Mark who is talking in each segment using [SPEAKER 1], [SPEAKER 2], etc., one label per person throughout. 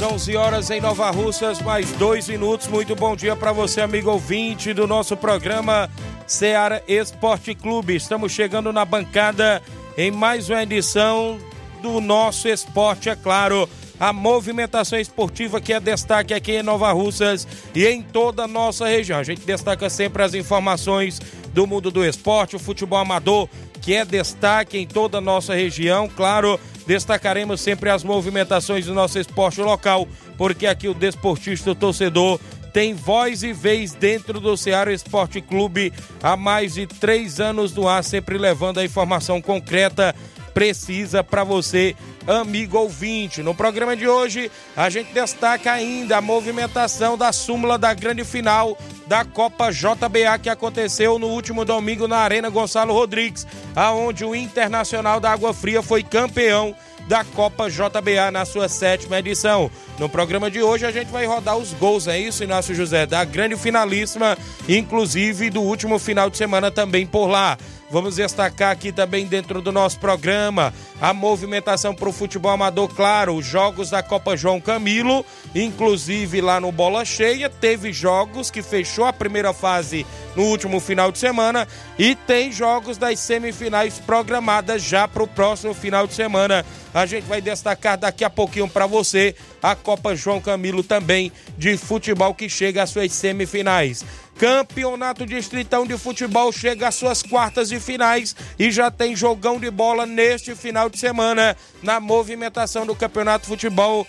[SPEAKER 1] 11 horas, 11 horas em Nova Russas, mais dois minutos. Muito bom dia para você, amigo ouvinte do nosso programa Seara Esporte Clube. Estamos chegando na bancada em mais uma edição do nosso esporte, é claro. A movimentação esportiva que é destaque aqui em Nova Russas e em toda a nossa região. A gente destaca sempre as informações do mundo do esporte, o futebol amador, que é destaque em toda a nossa região. Claro, destacaremos sempre as movimentações do nosso esporte local, porque aqui o desportista o torcedor tem voz e vez dentro do Ceará Esporte Clube há mais de três anos no ar, sempre levando a informação concreta, precisa para você amigo ouvinte. No programa de hoje, a gente destaca ainda a movimentação da súmula da grande final da Copa JBA que aconteceu no último domingo na Arena Gonçalo Rodrigues, aonde o Internacional da Água Fria foi campeão da Copa JBA na sua sétima edição. No programa de hoje a gente vai rodar os gols, é isso, Inácio José, da grande finalíssima, inclusive do último final de semana também por lá. Vamos destacar aqui também dentro do nosso programa a movimentação para o futebol amador, claro, os jogos da Copa João Camilo, inclusive lá no Bola Cheia, teve jogos que fechou a primeira fase no último final de semana e tem jogos das semifinais programadas já para o próximo final de semana. A gente vai destacar daqui a pouquinho para você a Copa João Camilo também de futebol que chega às suas semifinais. Campeonato Distritão de Futebol chega às suas quartas de finais e já tem jogão de bola neste final de semana na movimentação do Campeonato Futebol,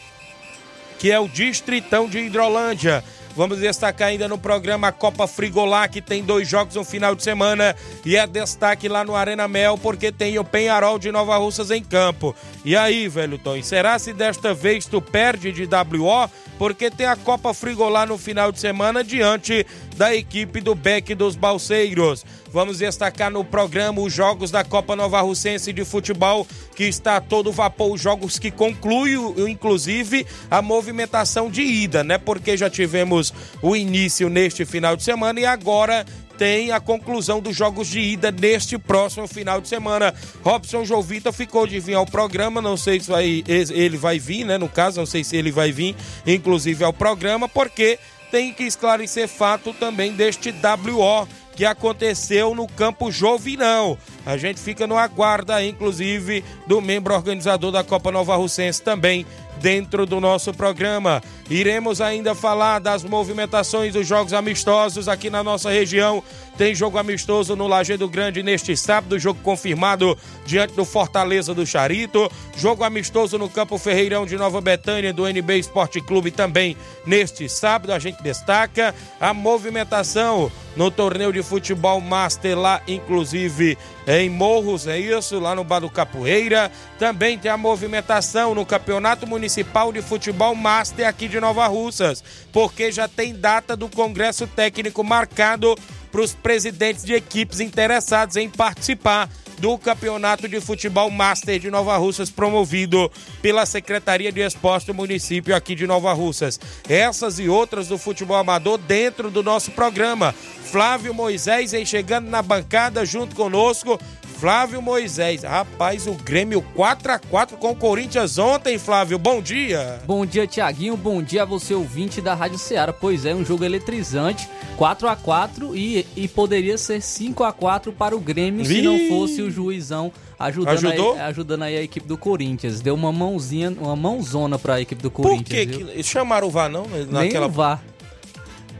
[SPEAKER 1] que é o Distritão de Hidrolândia. Vamos destacar ainda no programa a Copa Frigolá, que tem dois jogos no final de semana. E é destaque lá no Arena Mel, porque tem o Penharol de Nova Russas em campo. E aí, velho Tom, será se desta vez tu perde de WO? Porque tem a Copa Frigolá no final de semana diante da equipe do Beck dos Balseiros. Vamos destacar no programa os jogos da Copa Nova Russense de Futebol, que está a todo vapor, os jogos que concluem, inclusive, a movimentação de ida, né? Porque já tivemos o início neste final de semana e agora tem a conclusão dos jogos de ida neste próximo final de semana. Robson Jovita ficou de vir ao programa, não sei se vai, ele vai vir, né? No caso, não sei se ele vai vir, inclusive, ao programa, porque tem que esclarecer fato também deste WO que aconteceu no campo Jovinão. A gente fica no aguardo, inclusive, do membro organizador da Copa Nova Russense também dentro do nosso programa. Iremos ainda falar das movimentações dos jogos amistosos aqui na nossa região. Tem jogo amistoso no Lajeado Grande neste sábado, jogo confirmado diante do Fortaleza do Charito. Jogo amistoso no Campo Ferreirão de Nova Betânia do NB Esporte Clube também neste sábado. A gente destaca a movimentação no torneio de futebol Master lá, inclusive em Morros, é isso, lá no Bar do Capoeira. Também tem a movimentação no Campeonato Municipal de Futebol Master aqui de Nova Russas, porque já tem data do Congresso Técnico marcado para os presidentes de equipes interessados em participar do Campeonato de Futebol Master de Nova Russas, promovido pela Secretaria de Esporte do município aqui de Nova Russas. Essas e outras do futebol amador dentro do nosso programa. Flávio Moisés vem chegando na bancada junto conosco Flávio Moisés. Rapaz, o Grêmio 4 a 4 com o Corinthians ontem, Flávio. Bom dia.
[SPEAKER 2] Bom dia, Tiaguinho. Bom dia a você, ouvinte da Rádio Ceará. Pois é, um jogo eletrizante. 4 a 4 e, e poderia ser 5 a 4 para o Grêmio se não fosse o juizão ajudando aí, ajudando aí a equipe do Corinthians. Deu uma mãozinha, uma mãozona para a equipe do Corinthians.
[SPEAKER 1] Por que, que chamaram o VAR não?
[SPEAKER 2] Naquela... Nem o VAR.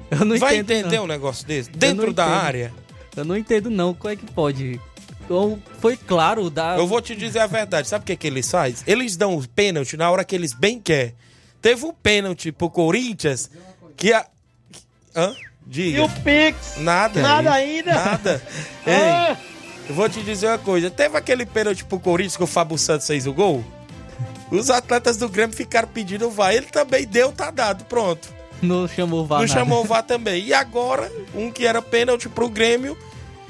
[SPEAKER 1] Eu não Vai entendo, entender não. um negócio desse? Dentro da área?
[SPEAKER 2] Eu não entendo não. Como é que pode? Então, foi claro da.
[SPEAKER 1] Eu vou te dizer a verdade. Sabe o que, é que eles fazem? Eles dão o pênalti na hora que eles bem querem. Teve um pênalti pro Corinthians que a. Hã? Diga.
[SPEAKER 3] E o Pix?
[SPEAKER 1] Nada.
[SPEAKER 3] Nada ainda?
[SPEAKER 1] Nada. ah. eu vou te dizer uma coisa. Teve aquele pênalti pro Corinthians que o Fábio Santos fez o gol? Os atletas do Grêmio ficaram pedindo o VAR. Ele também deu, tá dado. Pronto.
[SPEAKER 2] Não chamou o VAR.
[SPEAKER 1] Não nada. chamou o VAR também. E agora, um que era pênalti pro Grêmio,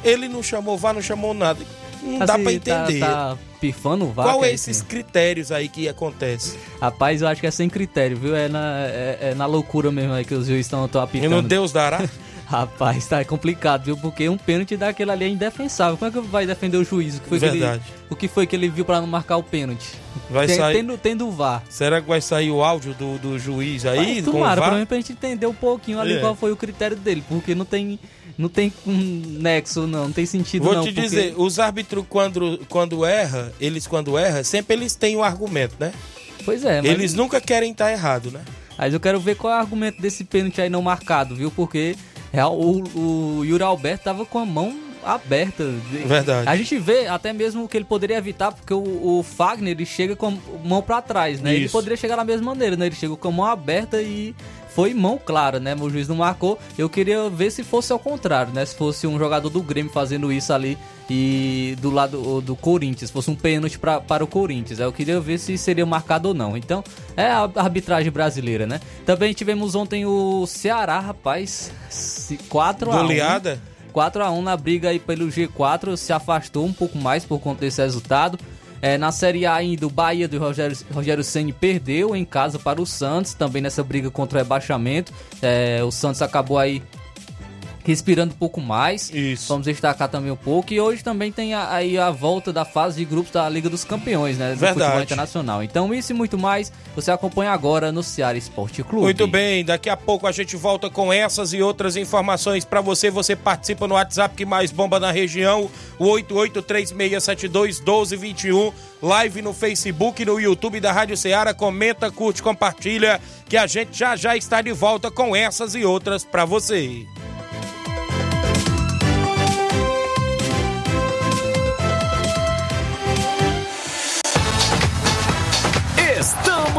[SPEAKER 1] ele não chamou o VAR, não chamou nada. Não assim, dá pra tá- entender.
[SPEAKER 2] Tá, tá pifando o VAR.
[SPEAKER 1] Qual é esses critérios aí que acontece?
[SPEAKER 2] Rapaz, eu acho que é sem critério, viu? É na, é, é na loucura mesmo aí que os juízes estão apitando. E
[SPEAKER 1] no Deus dará?
[SPEAKER 2] Rapaz, tá complicado, viu? Porque um pênalti daquele ali é indefensável. Como é que vai defender o juiz? O que foi
[SPEAKER 1] Verdade.
[SPEAKER 2] Que ele, o que foi que ele viu para não marcar o pênalti?
[SPEAKER 1] Vai Tem, sair...
[SPEAKER 2] tendo, tendo o VAR.
[SPEAKER 1] Será que vai sair o áudio do, do juiz aí?
[SPEAKER 2] Mas, tomara, pra mim, pra gente entender um pouquinho ali é. qual foi o critério dele. Porque não tem, não tem um nexo, não. Não tem sentido,
[SPEAKER 1] Vou
[SPEAKER 2] não.
[SPEAKER 1] te
[SPEAKER 2] porque...
[SPEAKER 1] dizer, os árbitros, quando, quando erra, eles quando erram, sempre eles têm um argumento, né?
[SPEAKER 2] Pois é,
[SPEAKER 1] mas... Eles nunca querem estar errado, né?
[SPEAKER 2] Mas eu quero ver qual é o argumento desse pênalti aí não marcado, viu? Porque o, o Yuri Alberto tava com a mão aberta.
[SPEAKER 1] Verdade.
[SPEAKER 2] A gente vê até mesmo que ele poderia evitar, porque o, o Fagner ele chega com a mão para trás, né? Isso. Ele poderia chegar da mesma maneira, né? Ele chegou com a mão aberta e foi mão clara, né? O juiz não marcou. Eu queria ver se fosse ao contrário, né? Se fosse um jogador do Grêmio fazendo isso ali e do lado do Corinthians, fosse um pênalti pra, para o Corinthians. Eu queria ver se seria marcado ou não. Então, é a arbitragem brasileira, né? Também tivemos ontem o Ceará, rapaz, 4 a 1.
[SPEAKER 1] Goleada?
[SPEAKER 2] 4 a 1 na briga aí pelo G4, se afastou um pouco mais por conta desse resultado. É, na Série A ainda, o Bahia do Rogério, Rogério Senni perdeu em casa para o Santos, também nessa briga contra o rebaixamento. É, o Santos acabou aí respirando um pouco mais.
[SPEAKER 1] Isso.
[SPEAKER 2] Vamos destacar também um pouco. E hoje também tem a, aí a volta da fase de grupos da Liga dos Campeões, né? Do
[SPEAKER 1] Verdade. futebol
[SPEAKER 2] internacional. Então, isso e muito mais, você acompanha agora no Ceará Esporte Clube.
[SPEAKER 1] Muito bem, daqui a pouco a gente volta com essas e outras informações para você. Você participa no WhatsApp que mais bomba na região, o 8836721221. Live no Facebook, no YouTube da Rádio Ceará. Comenta, curte, compartilha, que a gente já já está de volta com essas e outras para você.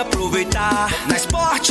[SPEAKER 4] aproveitar. Na Sport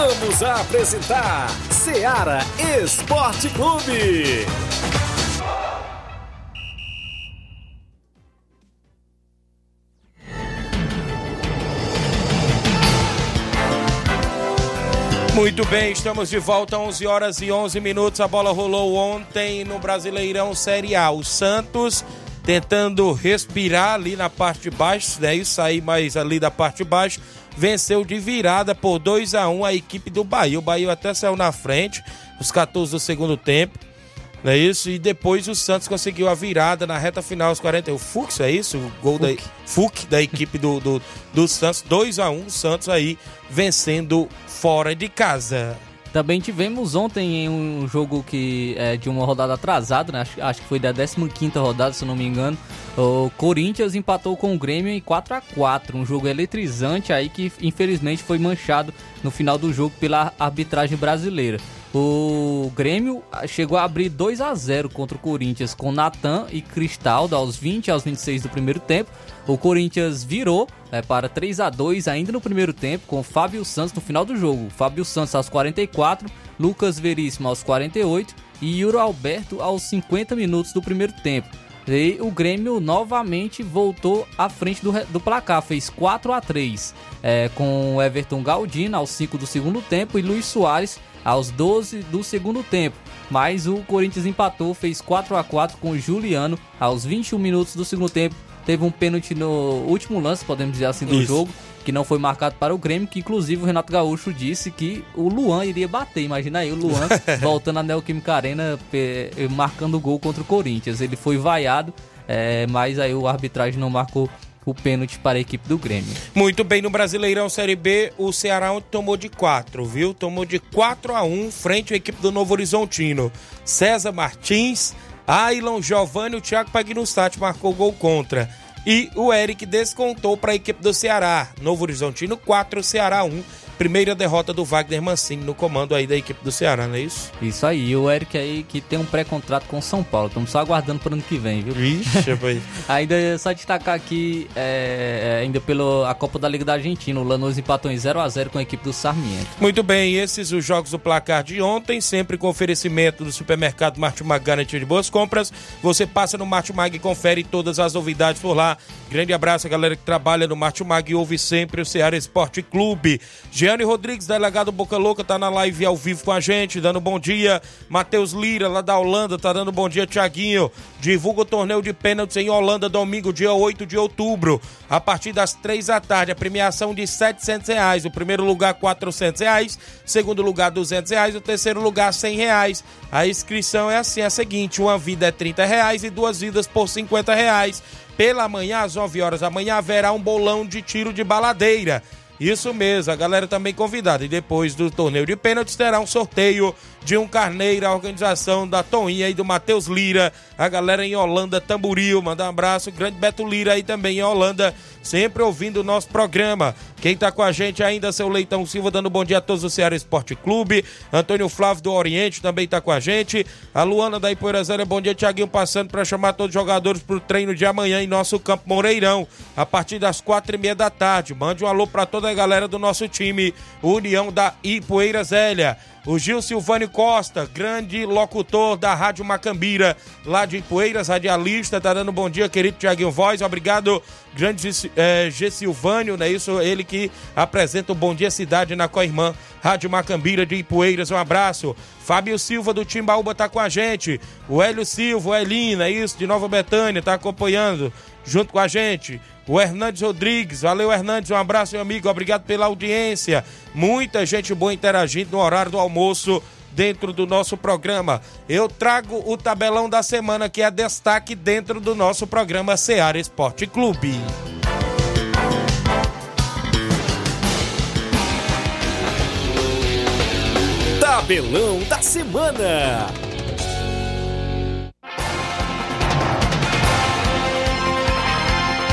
[SPEAKER 5] Voltamos a apresentar Seara Esporte Clube.
[SPEAKER 1] Muito bem, estamos de volta, 11 horas e 11 minutos. A bola rolou ontem no Brasileirão Série A. O Santos tentando respirar ali na parte de baixo, né? E sair mais ali da parte de baixo. Venceu de virada por 2 a 1 a equipe do Bahia. O Bahia até saiu na frente, os 14 do segundo tempo. Não é isso? E depois o Santos conseguiu a virada na reta final, aos 40. O Fux, é isso? O gol Fuc. da Fux da equipe do, do, do Santos. 2 a 1 o Santos aí vencendo fora de casa.
[SPEAKER 2] Também tivemos ontem um jogo que é de uma rodada atrasada, né? acho, acho que foi da 15 rodada, se não me engano. O Corinthians empatou com o Grêmio em 4 a 4 um jogo eletrizante aí que infelizmente foi manchado no final do jogo pela arbitragem brasileira. O Grêmio chegou a abrir 2 a 0 contra o Corinthians com Natan e Cristaldo aos 20 aos 26 do primeiro tempo. O Corinthians virou é, para 3 a 2 ainda no primeiro tempo com Fábio Santos no final do jogo. Fábio Santos aos 44, Lucas Veríssimo aos 48 e Yuro Alberto aos 50 minutos do primeiro tempo. E o Grêmio novamente voltou à frente do, do placar, fez 4 a 3 é, com Everton Galdino aos 5 do segundo tempo e Luiz Soares aos 12 do segundo tempo. Mas o Corinthians empatou, fez 4 a 4 com Juliano aos 21 minutos do segundo tempo. Teve um pênalti no último lance, podemos dizer assim, do Isso. jogo, que não foi marcado para o Grêmio, que inclusive o Renato Gaúcho disse que o Luan iria bater. Imagina aí o Luan voltando à Neoquímica Arena, marcando o gol contra o Corinthians. Ele foi vaiado, é, mas aí o arbitragem não marcou o pênalti para a equipe do Grêmio.
[SPEAKER 1] Muito bem, no Brasileirão Série B, o Ceará tomou de 4, viu? Tomou de 4 a 1 frente à equipe do Novo Horizontino. César Martins, Ailon Giovanni, o Thiago Pagnussati marcou gol contra. E o Eric descontou para a equipe do Ceará. Novo Horizontino 4, Ceará 1 primeira derrota do Wagner Mancini no comando aí da equipe do Ceará, não é isso?
[SPEAKER 2] Isso aí, e o Eric aí que tem um pré-contrato com o São Paulo, estamos só aguardando para ano que vem, viu?
[SPEAKER 1] Ixi, pai.
[SPEAKER 2] ainda é só destacar aqui, é, é ainda pela Copa da Liga da Argentina, o Lanús empatou em 0 a 0 com a equipe do Sarmiento.
[SPEAKER 1] Muito bem, esses os jogos do placar de ontem, sempre com oferecimento do supermercado Martimag Garantia de Boas Compras. Você passa no Martimag e confere todas as novidades por lá. Grande abraço a galera que trabalha no Martimag e ouve sempre o Ceará Esporte Clube. Gianni Rodrigues, delegado Boca Louca, tá na live ao vivo com a gente, dando bom dia. Matheus Lira, lá da Holanda, tá dando bom dia, Tiaguinho. Divulga o torneio de pênaltis em Holanda, domingo, dia 8 de outubro, a partir das 3 da tarde. A premiação de 700 reais. O primeiro lugar, 400 reais. Segundo lugar, 200 reais. O terceiro lugar, 100 reais. A inscrição é assim, é a seguinte: uma vida é 30 reais e duas vidas por 50 reais. Pela manhã, às 9 horas da manhã, haverá um bolão de tiro de baladeira. Isso mesmo, a galera também convidada. E depois do torneio de pênaltis terá um sorteio de um carneiro, a organização da Toninha e do Matheus Lira, a galera em Holanda, Tamburil, manda um abraço, grande Beto Lira aí também em Holanda, sempre ouvindo o nosso programa. Quem tá com a gente ainda, seu Leitão Silva, dando bom dia a todos do Ceará Esporte Clube, Antônio Flávio do Oriente também tá com a gente, a Luana da Ipoeirazélia, bom dia, Tiaguinho, passando para chamar todos os jogadores pro treino de amanhã em nosso Campo Moreirão, a partir das quatro e meia da tarde. Mande um alô para toda a galera do nosso time, União da Ipoeira Zélia. O Gil Silvânio Costa, grande locutor da Rádio Macambira, lá de Poeiras, radialista, tá dando bom dia, querido Tiaguinho Voz. Obrigado, grande é, G. Silvânio, né? Isso, ele que apresenta o Bom Dia Cidade na Coirmã, Rádio Macambira de Ipueiras. Um abraço. Fábio Silva do Timbaúba tá com a gente. O Hélio Silva, o Elina, é isso, de Nova Betânia, tá acompanhando junto com a gente. O Hernandes Rodrigues, valeu Hernandes, um abraço meu amigo, obrigado pela audiência. Muita gente boa interagindo no horário do almoço dentro do nosso programa. Eu trago o tabelão da semana que é destaque dentro do nosso programa Seara Esporte Clube.
[SPEAKER 5] Tabelão da semana.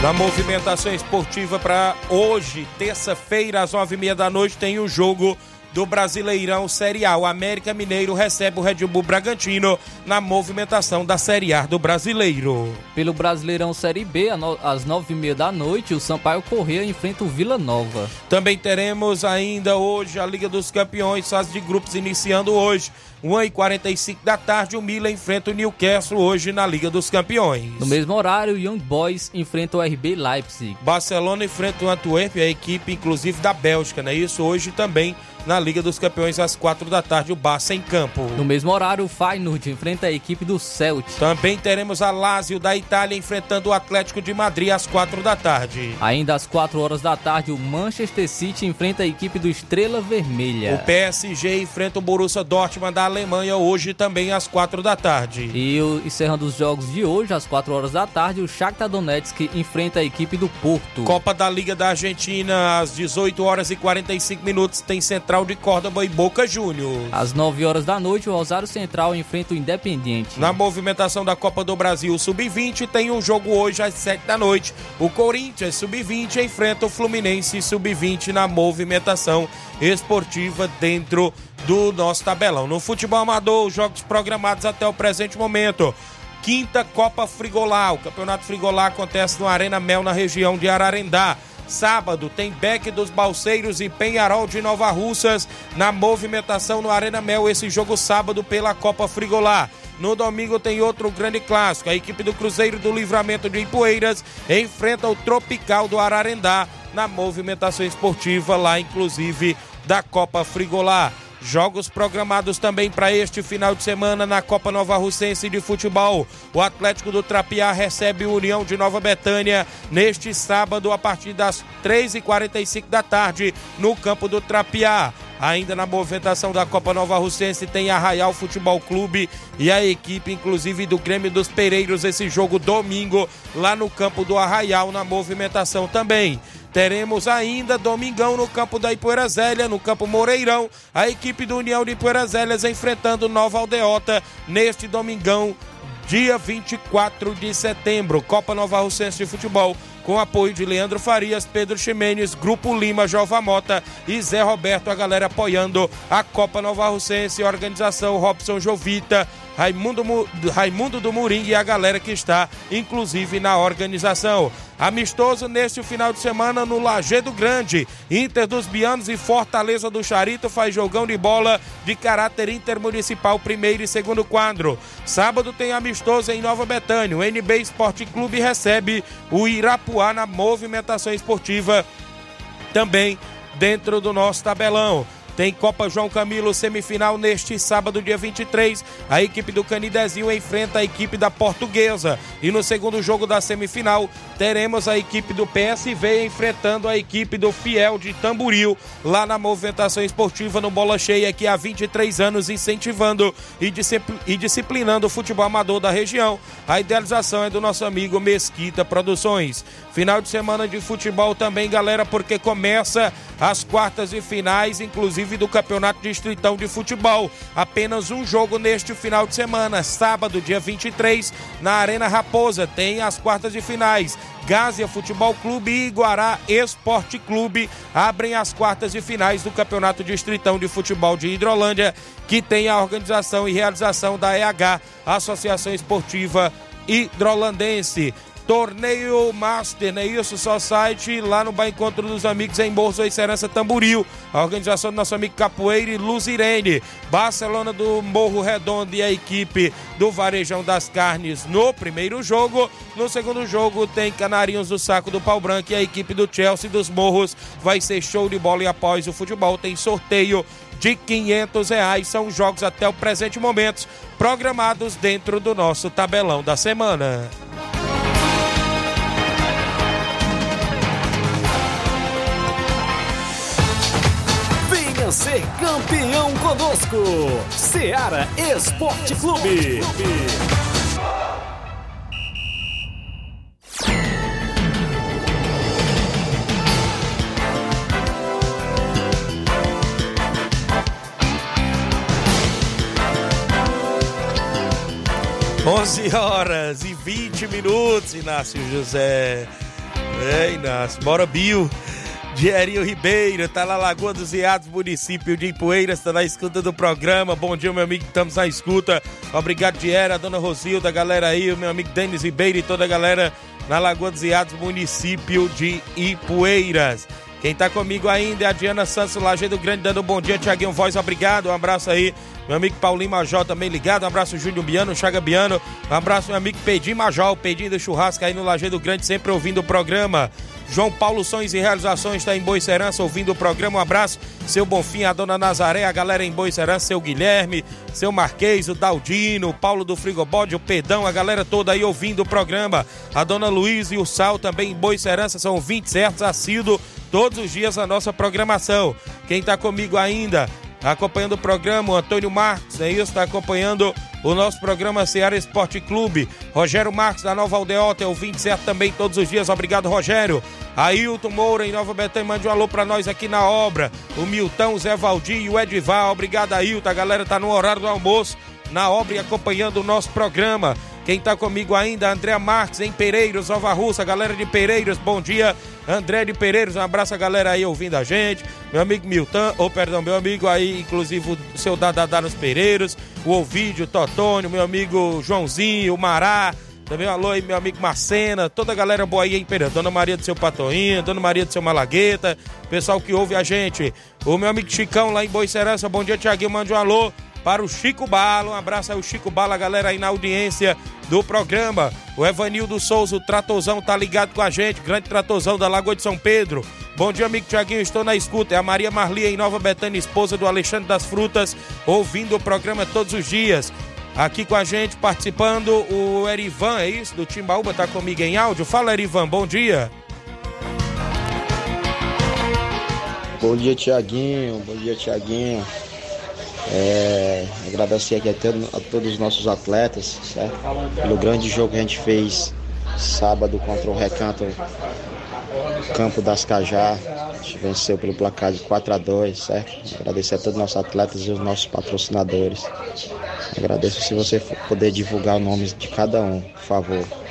[SPEAKER 1] Na movimentação esportiva para hoje, terça-feira, às nove e meia da noite, tem o jogo do Brasileirão Série A. O América Mineiro recebe o Red Bull Bragantino na movimentação da Série A do Brasileiro.
[SPEAKER 2] Pelo Brasileirão Série B, às nove e meia da noite, o Sampaio Corrêa enfrenta o Vila Nova.
[SPEAKER 1] Também teremos ainda hoje a Liga dos Campeões, fase de grupos iniciando hoje. 1h45 da tarde, o Milan enfrenta o Newcastle hoje na Liga dos Campeões.
[SPEAKER 2] No mesmo horário, o Young Boys enfrenta o RB Leipzig.
[SPEAKER 1] Barcelona enfrenta o Antwerp, a equipe inclusive da Bélgica, né? Isso hoje também na Liga dos Campeões às quatro da tarde, o Barça em campo.
[SPEAKER 2] No mesmo horário, o Feyenoord enfrenta a equipe do Celtic.
[SPEAKER 1] Também teremos a Lazio da Itália enfrentando o Atlético de Madrid às quatro da tarde.
[SPEAKER 2] Ainda às quatro horas da tarde, o Manchester City enfrenta a equipe do Estrela Vermelha.
[SPEAKER 1] O PSG enfrenta o Borussia Dortmund da Alemanha hoje também às quatro da tarde.
[SPEAKER 2] E encerrando os jogos de hoje, às quatro horas da tarde, o Shakhtar Donetsk enfrenta a equipe do Porto.
[SPEAKER 1] Copa da Liga da Argentina às 18 horas e 45 minutos tem Central de Córdoba e Boca Juniors.
[SPEAKER 2] Às 9 horas da noite, o Rosário Central enfrenta o Independiente.
[SPEAKER 1] Na movimentação da Copa do Brasil Sub-20, tem um jogo hoje às 7 da noite. O Corinthians Sub-20 enfrenta o Fluminense Sub-20 na movimentação esportiva dentro do nosso tabelão. No futebol amador, os jogos programados até o presente momento quinta Copa Frigolá. O Campeonato Frigolá acontece no Arena Mel, na região de Ararendá. Sábado tem Beck dos Balseiros e Penharol de Nova Russas na movimentação no Arena Mel. Esse jogo sábado pela Copa Frigolá. No domingo tem outro grande clássico. A equipe do Cruzeiro do Livramento de Ipueiras enfrenta o Tropical do Ararendá na movimentação esportiva lá, inclusive da Copa Frigolá. Jogos programados também para este final de semana na Copa Nova Russense de Futebol. O Atlético do Trapiá recebe o União de Nova Betânia neste sábado a partir das 3h45 da tarde no campo do Trapiá. Ainda na movimentação da Copa Nova Russense tem Arraial Futebol Clube e a equipe, inclusive, do Grêmio dos Pereiros, esse jogo domingo lá no campo do Arraial, na movimentação também. Teremos ainda domingão no campo da Ipoeira no campo Moreirão, a equipe do União de Ipoeira enfrentando Nova Aldeota neste domingão, dia 24 de setembro. Copa Nova Russense de Futebol com apoio de Leandro Farias, Pedro Ximenes, Grupo Lima, Jova Mota e Zé Roberto, a galera apoiando a Copa Nova Russense, organização Robson Jovita, Raimundo, Raimundo do Murim e a galera que está, inclusive, na organização. Amistoso neste final de semana no Lajeado Grande. Inter dos Bianos e Fortaleza do Charito faz jogão de bola de caráter intermunicipal, primeiro e segundo quadro. Sábado tem amistoso em Nova Betânia. O NB Esporte Clube recebe o Irapuá na movimentação esportiva também dentro do nosso tabelão. Tem Copa João Camilo semifinal neste sábado, dia 23. A equipe do Canidezinho enfrenta a equipe da Portuguesa. E no segundo jogo da semifinal, teremos a equipe do PSV enfrentando a equipe do Fiel de Tamburil lá na movimentação esportiva no Bola Cheia, que há 23 anos incentivando e disciplinando o futebol amador da região. A idealização é do nosso amigo Mesquita Produções. Final de semana de futebol também, galera, porque começa as quartas e finais, inclusive do Campeonato Distritão de Futebol. Apenas um jogo neste final de semana, sábado, dia 23, na Arena Raposa, tem as quartas de finais. Gásia Futebol Clube e Guará Esporte Clube abrem as quartas de finais do Campeonato Distritão de Futebol de Hidrolândia, que tem a organização e realização da EH, Associação Esportiva Hidrolandense. Torneio Master, né? Isso, só site lá no Bar Encontro dos Amigos em Bolsa e Serança Tamburil. A organização do nosso amigo Capoeira e Luzirene. Barcelona do Morro Redondo e a equipe do Varejão das Carnes no primeiro jogo. No segundo jogo tem Canarinhos do Saco do Pau Branco e a equipe do Chelsea dos Morros. Vai ser show de bola e após o futebol tem sorteio de 500 reais. São jogos até o presente momento programados dentro do nosso tabelão da semana.
[SPEAKER 5] Venha ser campeão conosco, Seara Esporte Clube.
[SPEAKER 1] 11 horas e 20 minutos, Inácio José. É, Inácio, bora Bill. Dierinho Ribeiro, tá na Lagoa dos Iados, município de Ipueiras, tá na escuta do programa. Bom dia, meu amigo, estamos na escuta. Obrigado, Diera, dona Rosilda, galera aí, o meu amigo Denis Ribeiro e toda a galera na Lagoa dos Iados, município de Ipueiras. Quem tá comigo ainda é a Diana Santos, Lajeado Grande, dando um bom dia. Tiaguinho Voz, obrigado. Um abraço aí. Meu amigo Paulinho Major também ligado. Um abraço, Júnior Biano, Chaga Biano. Um abraço, meu amigo Pedinho Major, o Pedinho do Churrasco aí no Lajeado Grande, sempre ouvindo o programa. João Paulo Sonhos e Realizações está em Boicerança ouvindo o programa. Um abraço, seu Bonfim, a dona Nazaré, a galera em Boicerança, seu Guilherme, seu Marquês, o Daldino, o Paulo do Frigobode, o Pedão, a galera toda aí ouvindo o programa. A dona Luiz e o Sal também em Boicerança, são 20 certos assíduos todos os dias a nossa programação. Quem está comigo ainda, acompanhando o programa, o Antônio Marques, é isso, está acompanhando o nosso programa Ceará Esporte Clube. Rogério Marques, da Nova Aldeota, é o 27 também todos os dias. Obrigado, Rogério. Ailton Moura, em Nova Betânia, mande um alô para nós aqui na obra. O Milton, o Zé Valdir e o Edival. Obrigado, Ailton. A galera tá no horário do almoço, na obra e acompanhando o nosso programa. Quem tá comigo ainda, André Marques, em Pereiros, Nova Russa. Galera de Pereiros, bom dia. André de Pereiros, um abraço a galera aí ouvindo a gente. Meu amigo Milton, ou oh, perdão, meu amigo aí, inclusive o seu Dadadá nos Pereiros, o Ovídio, o Totônio, meu amigo Joãozinho, o Mará. Também um alô aí, meu amigo Marcena, toda a galera boa aí em Pereira. Dona Maria do seu Patoinho, Dona Maria do seu Malagueta, pessoal que ouve a gente. O meu amigo Chicão lá em Boicerança, bom dia, Tiaguinho, mande um alô para o Chico Bala. Um abraço aí, o Chico Bala, galera aí na audiência do programa. O Evanildo Souza, o Tratozão, tá ligado com a gente. Grande Tratozão da Lagoa de São Pedro. Bom dia, amigo Tiaguinho. Estou na escuta. É a Maria Marli em Nova Betânia, esposa do Alexandre das Frutas, ouvindo o programa todos os dias. Aqui com a gente, participando, o Erivan, é isso? Do Timbaúba, tá comigo em áudio. Fala, Erivan, bom dia.
[SPEAKER 3] Bom dia, Tiaguinho. Bom dia, Tiaguinho. É, agradecer aqui a, todos os nossos atletas, certo? Pelo grande jogo que a gente fez sábado contra o Recanto Campo das Cajá. A gente venceu pelo placar de 4 a 2 certo? Agradecer a todos os nossos atletas e os nossos patrocinadores. Agradeço se você puder divulgar o nome de cada um, por favor.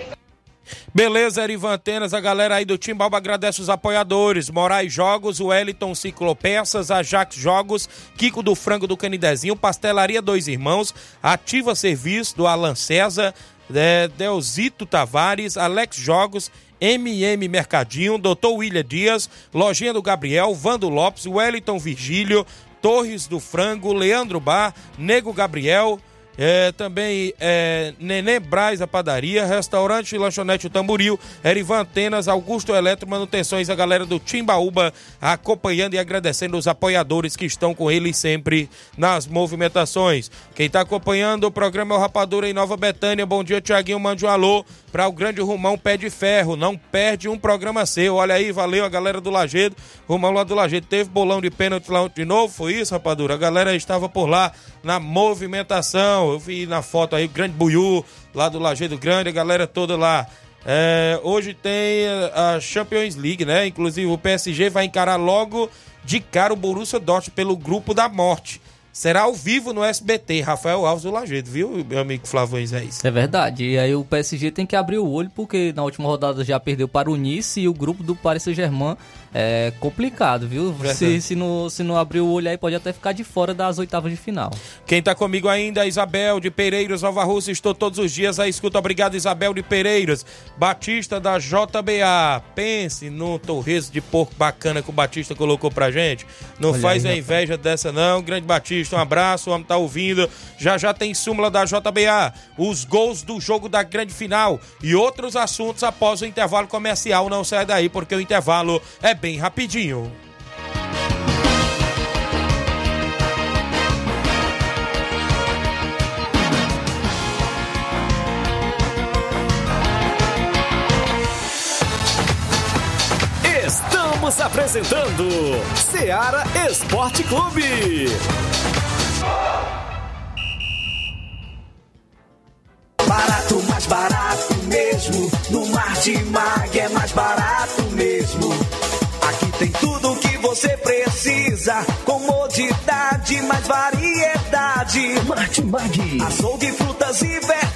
[SPEAKER 1] Beleza, Erivan Antenas, a galera aí do Timbalba agradece os apoiadores. Moraes Jogos, Wellington Ciclopeças, a Jax Jogos, Kiko do Frango do Canidezinho, Pastelaria Dois Irmãos, Ativa Serviço do Alan César, é, Delzito Tavares, Alex Jogos, MM Mercadinho, Dr. William Dias, Lojinha do Gabriel, Vando Lopes, Wellington Virgílio, Torres do Frango, Leandro Bar, Nego Gabriel, é, também é, Nenê Braz, a padaria, restaurante e lanchonete o Tamboril, Erivan Antenas, Augusto Eletro, manutenções, a galera do Timbaúba acompanhando e agradecendo os apoiadores que estão com ele sempre nas movimentações. Quem está acompanhando o programa é o Rapadura em Nova Betânia. Bom dia, Tiaguinho, mande um alô para o grande Rumão Pé de Ferro. Não perde um programa seu. Olha aí, valeu a galera do Lagedo. Rumão lá do Lagedo teve bolão de pênalti lá de novo, foi isso, Rapadura? A galera estava por lá na movimentação. Eu vi na foto aí o grande Buiú lá do Lajeado Grande, a galera toda lá. É, hoje tem a Champions League, né? Inclusive o PSG vai encarar logo de cara o Borussia Dortmund pelo grupo da morte. Será ao vivo no SBT, Rafael Alves do Lajeado, viu, meu amigo Flávio isso.
[SPEAKER 2] É verdade. E aí o PSG tem que abrir o olho, porque na última rodada já perdeu para o Nice e o grupo do Paris Saint-Germain é complicado, viu? Se, se, não, se não abrir o olho aí, pode até ficar de fora das oitavas de final.
[SPEAKER 1] Quem tá comigo ainda é Isabel de Pereiros, Nova Rússia. Estou todos os dias à escuta. Obrigado, Isabel de Pereiros. Batista da JBA. Pense no torresmo de porco bacana que o Batista colocou pra gente. Não Olha faz aí, a inveja rapaz. dessa, não. Grande Batista, um abraço. O homem tá ouvindo. Já já tem súmula da JBA. Os gols do jogo da grande final e outros assuntos após o intervalo comercial. Não sai daí, porque o intervalo é bem bem rapidinho.
[SPEAKER 5] Estamos apresentando Seara Esporte Clube.
[SPEAKER 4] Barato, mais barato mesmo. No Mar de Mag é mais barato mesmo. Comodidade, mais variedade.
[SPEAKER 5] Martimag.
[SPEAKER 4] Açougue, fruta frutas e verduras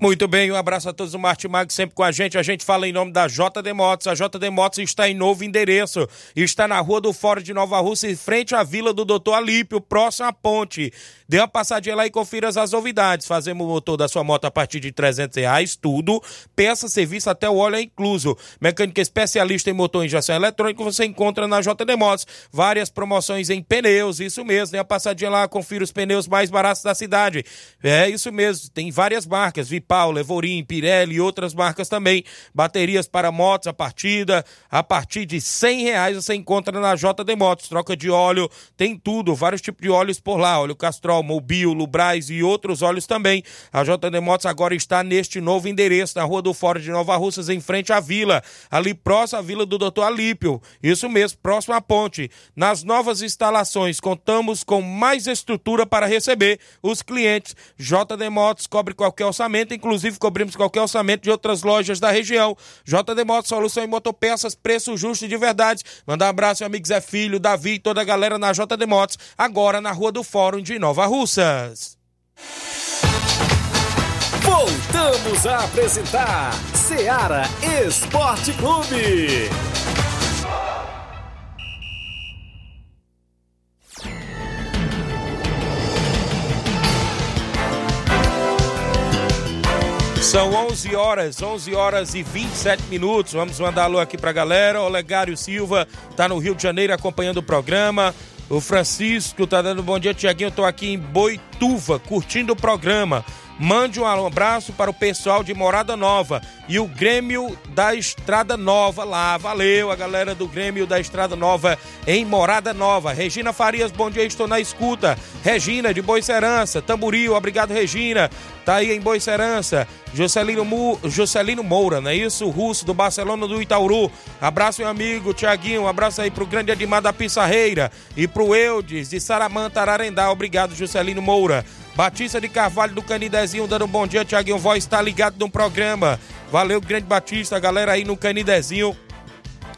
[SPEAKER 1] Muito bem, um abraço a todos do Martimag, sempre com a gente. A gente fala em nome da JD Motos. A JD Motos está em novo endereço. Está na rua do Fórum de Nova Rússia, em frente à Vila do Doutor Alípio, próximo à ponte. Dê uma passadinha lá e confira as novidades. Fazemos o motor da sua moto a partir de 300 reais, tudo. Peça, serviço, até o óleo é incluso. Mecânica especialista em motor e injeção eletrônica você encontra na JD Motos. Várias promoções em pneus, isso mesmo. Dê uma passadinha lá, confira os pneus mais baratos da cidade. É isso mesmo, tem várias marcas. Vipau, Levorim, Pirelli e outras marcas também. Baterias para motos a partida, a partir de cem reais você encontra na JD Motos. Troca de óleo, tem tudo, vários tipos de óleos por lá. Óleo Castrol, Mobil, Lubrais e outros óleos também. A JD Motos agora está neste novo endereço, na Rua do Fórum de Nova Russas, em frente à vila, ali próximo à vila do Doutor Alípio. Isso mesmo, próximo à ponte. Nas novas instalações, contamos com mais estrutura para receber os clientes. JD Motos cobre qualquer orçamento, inclusive cobrimos qualquer orçamento de outras lojas da região. JD Motos, solução em motopeças, preço justo de verdade. Mandar um abraço ao amigo Zé Filho, Davi e toda a galera na JD Motos, agora na Rua do Fórum de Nova Russas.
[SPEAKER 5] Voltamos a apresentar Seara Esporte Clube.
[SPEAKER 1] São 11 horas, 11 horas e 27 minutos. Vamos mandar alô aqui pra galera. O Olegário Silva tá no Rio de Janeiro acompanhando o programa. O Francisco tá dando bom dia, Tiaguinho. Eu tô aqui em Boituva, curtindo o programa. Mande um abraço para o pessoal de Morada Nova e o Grêmio da Estrada Nova lá. Valeu, a galera do Grêmio da Estrada Nova em Morada Nova. Regina Farias, bom dia, estou na escuta. Regina de Boicerança, Tamboril, obrigado, Regina. Tá aí em Boicerança. Juscelino, Mu, Juscelino Moura, não é isso? Russo do Barcelona do Itauru. Abraço, meu amigo Tiaguinho. Um abraço aí pro grande Admar da Pissarreira e pro Eudes de Saramanta, Ararendá. Obrigado, Juscelino Moura. Batista de Carvalho do Canidezinho, dando um bom dia, Tiaguinho Voz, está ligado no programa. Valeu, grande Batista, galera aí no Canidezinho,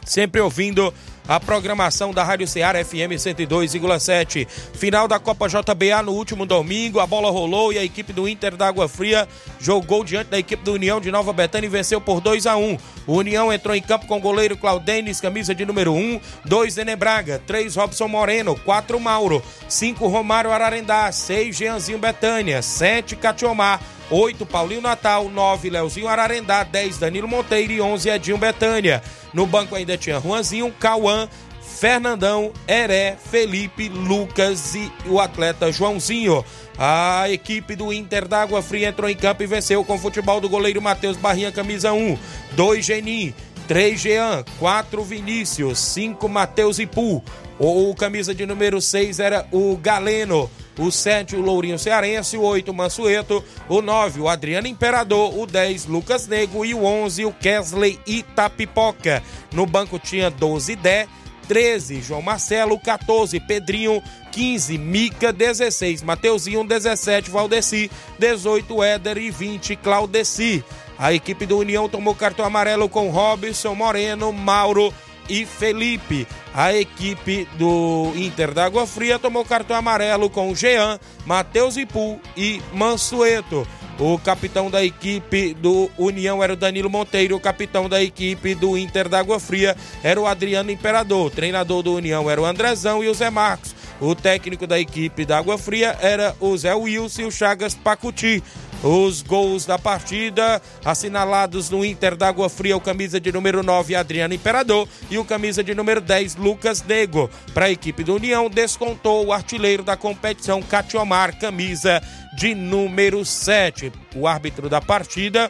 [SPEAKER 1] sempre ouvindo a programação da Rádio Ceará FM 102,7. Final da Copa JBA no último domingo, a bola rolou e a equipe do Inter da Água Fria jogou diante da equipe do União de Nova Betânia e venceu por 2 a 1. O União entrou em campo com o goleiro Claudenis, camisa de número 1, 2 Enebraga, 3 Robson Moreno, 4 Mauro, 5 Romário Ararendá, 6 Jeanzinho Betânia, 7 Catiomar, 8 Paulinho Natal, 9 Leozinho Ararendá, 10 Danilo Monteiro e 11 Edinho Betânia. No banco ainda tinha Juanzinho, Cauã, Fernandão, Heré, Felipe, Lucas e o atleta Joãozinho. A equipe do Inter da Água Fria entrou em campo e venceu com o futebol do goleiro Matheus Barrinha, camisa 1, 2 Genin, 3 Jean, 4 Vinícius, 5 Matheus Ipu. O camisa de número 6 era o Galeno. O 7, o Lourinho Cearense. O 8, o Mansueto. O 9, o Adriano Imperador. O 10, Lucas Nego. E o 11, o Kesley Itapipoca. No banco tinha 12 Dé. 13, João Marcelo, 14, Pedrinho, 15, Mica, 16, Mateuzinho, 17, Valdeci, 18, Éder e 20, Claudeci. A equipe do União tomou cartão amarelo com Robson, Moreno, Mauro e Felipe. A equipe do Inter da Água Fria tomou cartão amarelo com Jean, Matheus Ipu e Mansueto. O capitão da equipe do União era o Danilo Monteiro, o capitão da equipe do Inter da Água Fria era o Adriano Imperador, o treinador do União era o Andrezão e o Zé Marcos. O técnico da equipe da Água Fria era o Zé Wilson e o Chagas Pacuti. Os gols da partida assinalados no Inter da Água Fria, o camisa de número 9, Adriano Imperador, e o camisa de número 10, Lucas Nego. Para a equipe do União, descontou o artilheiro da competição, Catiomar, camisa de número 7. O árbitro da partida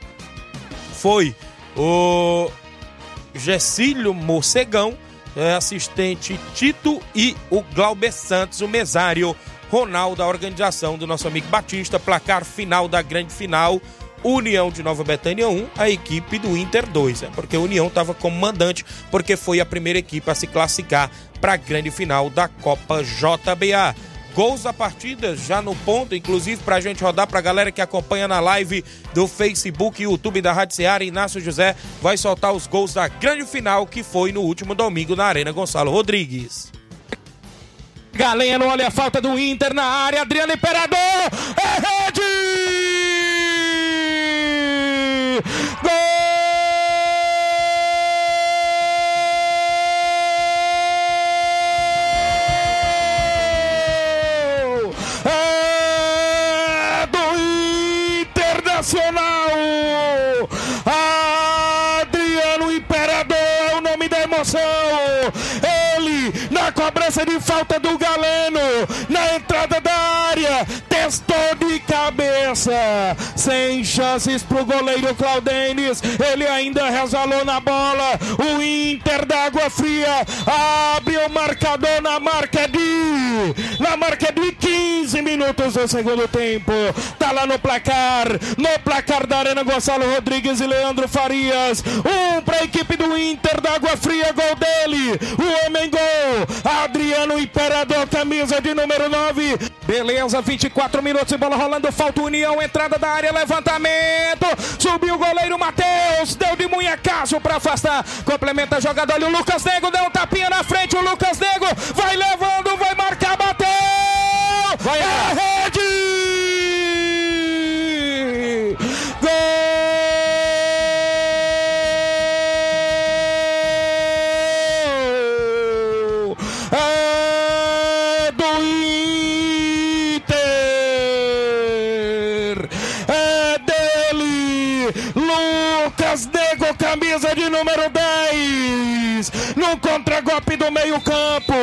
[SPEAKER 1] foi o Gessílio Morcegão, assistente Tito e o Glauber Santos, o mesário Ronaldo, da organização do nosso amigo Batista, placar final da grande final. União de Nova Betânia 1, a equipe do Inter 2, né? porque a União estava como mandante, porque foi a primeira equipe a se classificar para a grande final da Copa JBA. Gols da partida já no ponto, inclusive para a gente rodar para a galera que acompanha na live do Facebook e YouTube da Rádio Seara. Inácio José vai soltar os gols da grande final que foi no último domingo na Arena Gonçalo Rodrigues.
[SPEAKER 6] Galeno, olha a falta do Inter na área. Adriano Imperador. É rede! Gol! É do Internacional! Adriano Imperador é o nome da emoção! Ele na cobrança de falta do Galeno, na entrada da área, testou cabeça, sem chances pro goleiro Claudenis, ele ainda resvalou na bola, o Inter da Água Fria abre o marcador na marca de, na marca de 15 minutos do segundo tempo, tá lá no placar, no placar da Arena Gonçalo Rodrigues e Leandro Farias, um pra equipe do Inter da Água Fria, gol dele, o homem gol, Adriano Imperador, camisa de número 9. Beleza, 24 minutos e bola rolando. Falta União, entrada da área, levantamento. Subiu o goleiro Matheus, deu de munhecaço para afastar. Complementa a jogada. Olha o Lucas Nego, deu um tapinha na frente. O Lucas Nego vai levando, vai marcar, bateu. Vai a número 10! No contragolpe do meio-campo,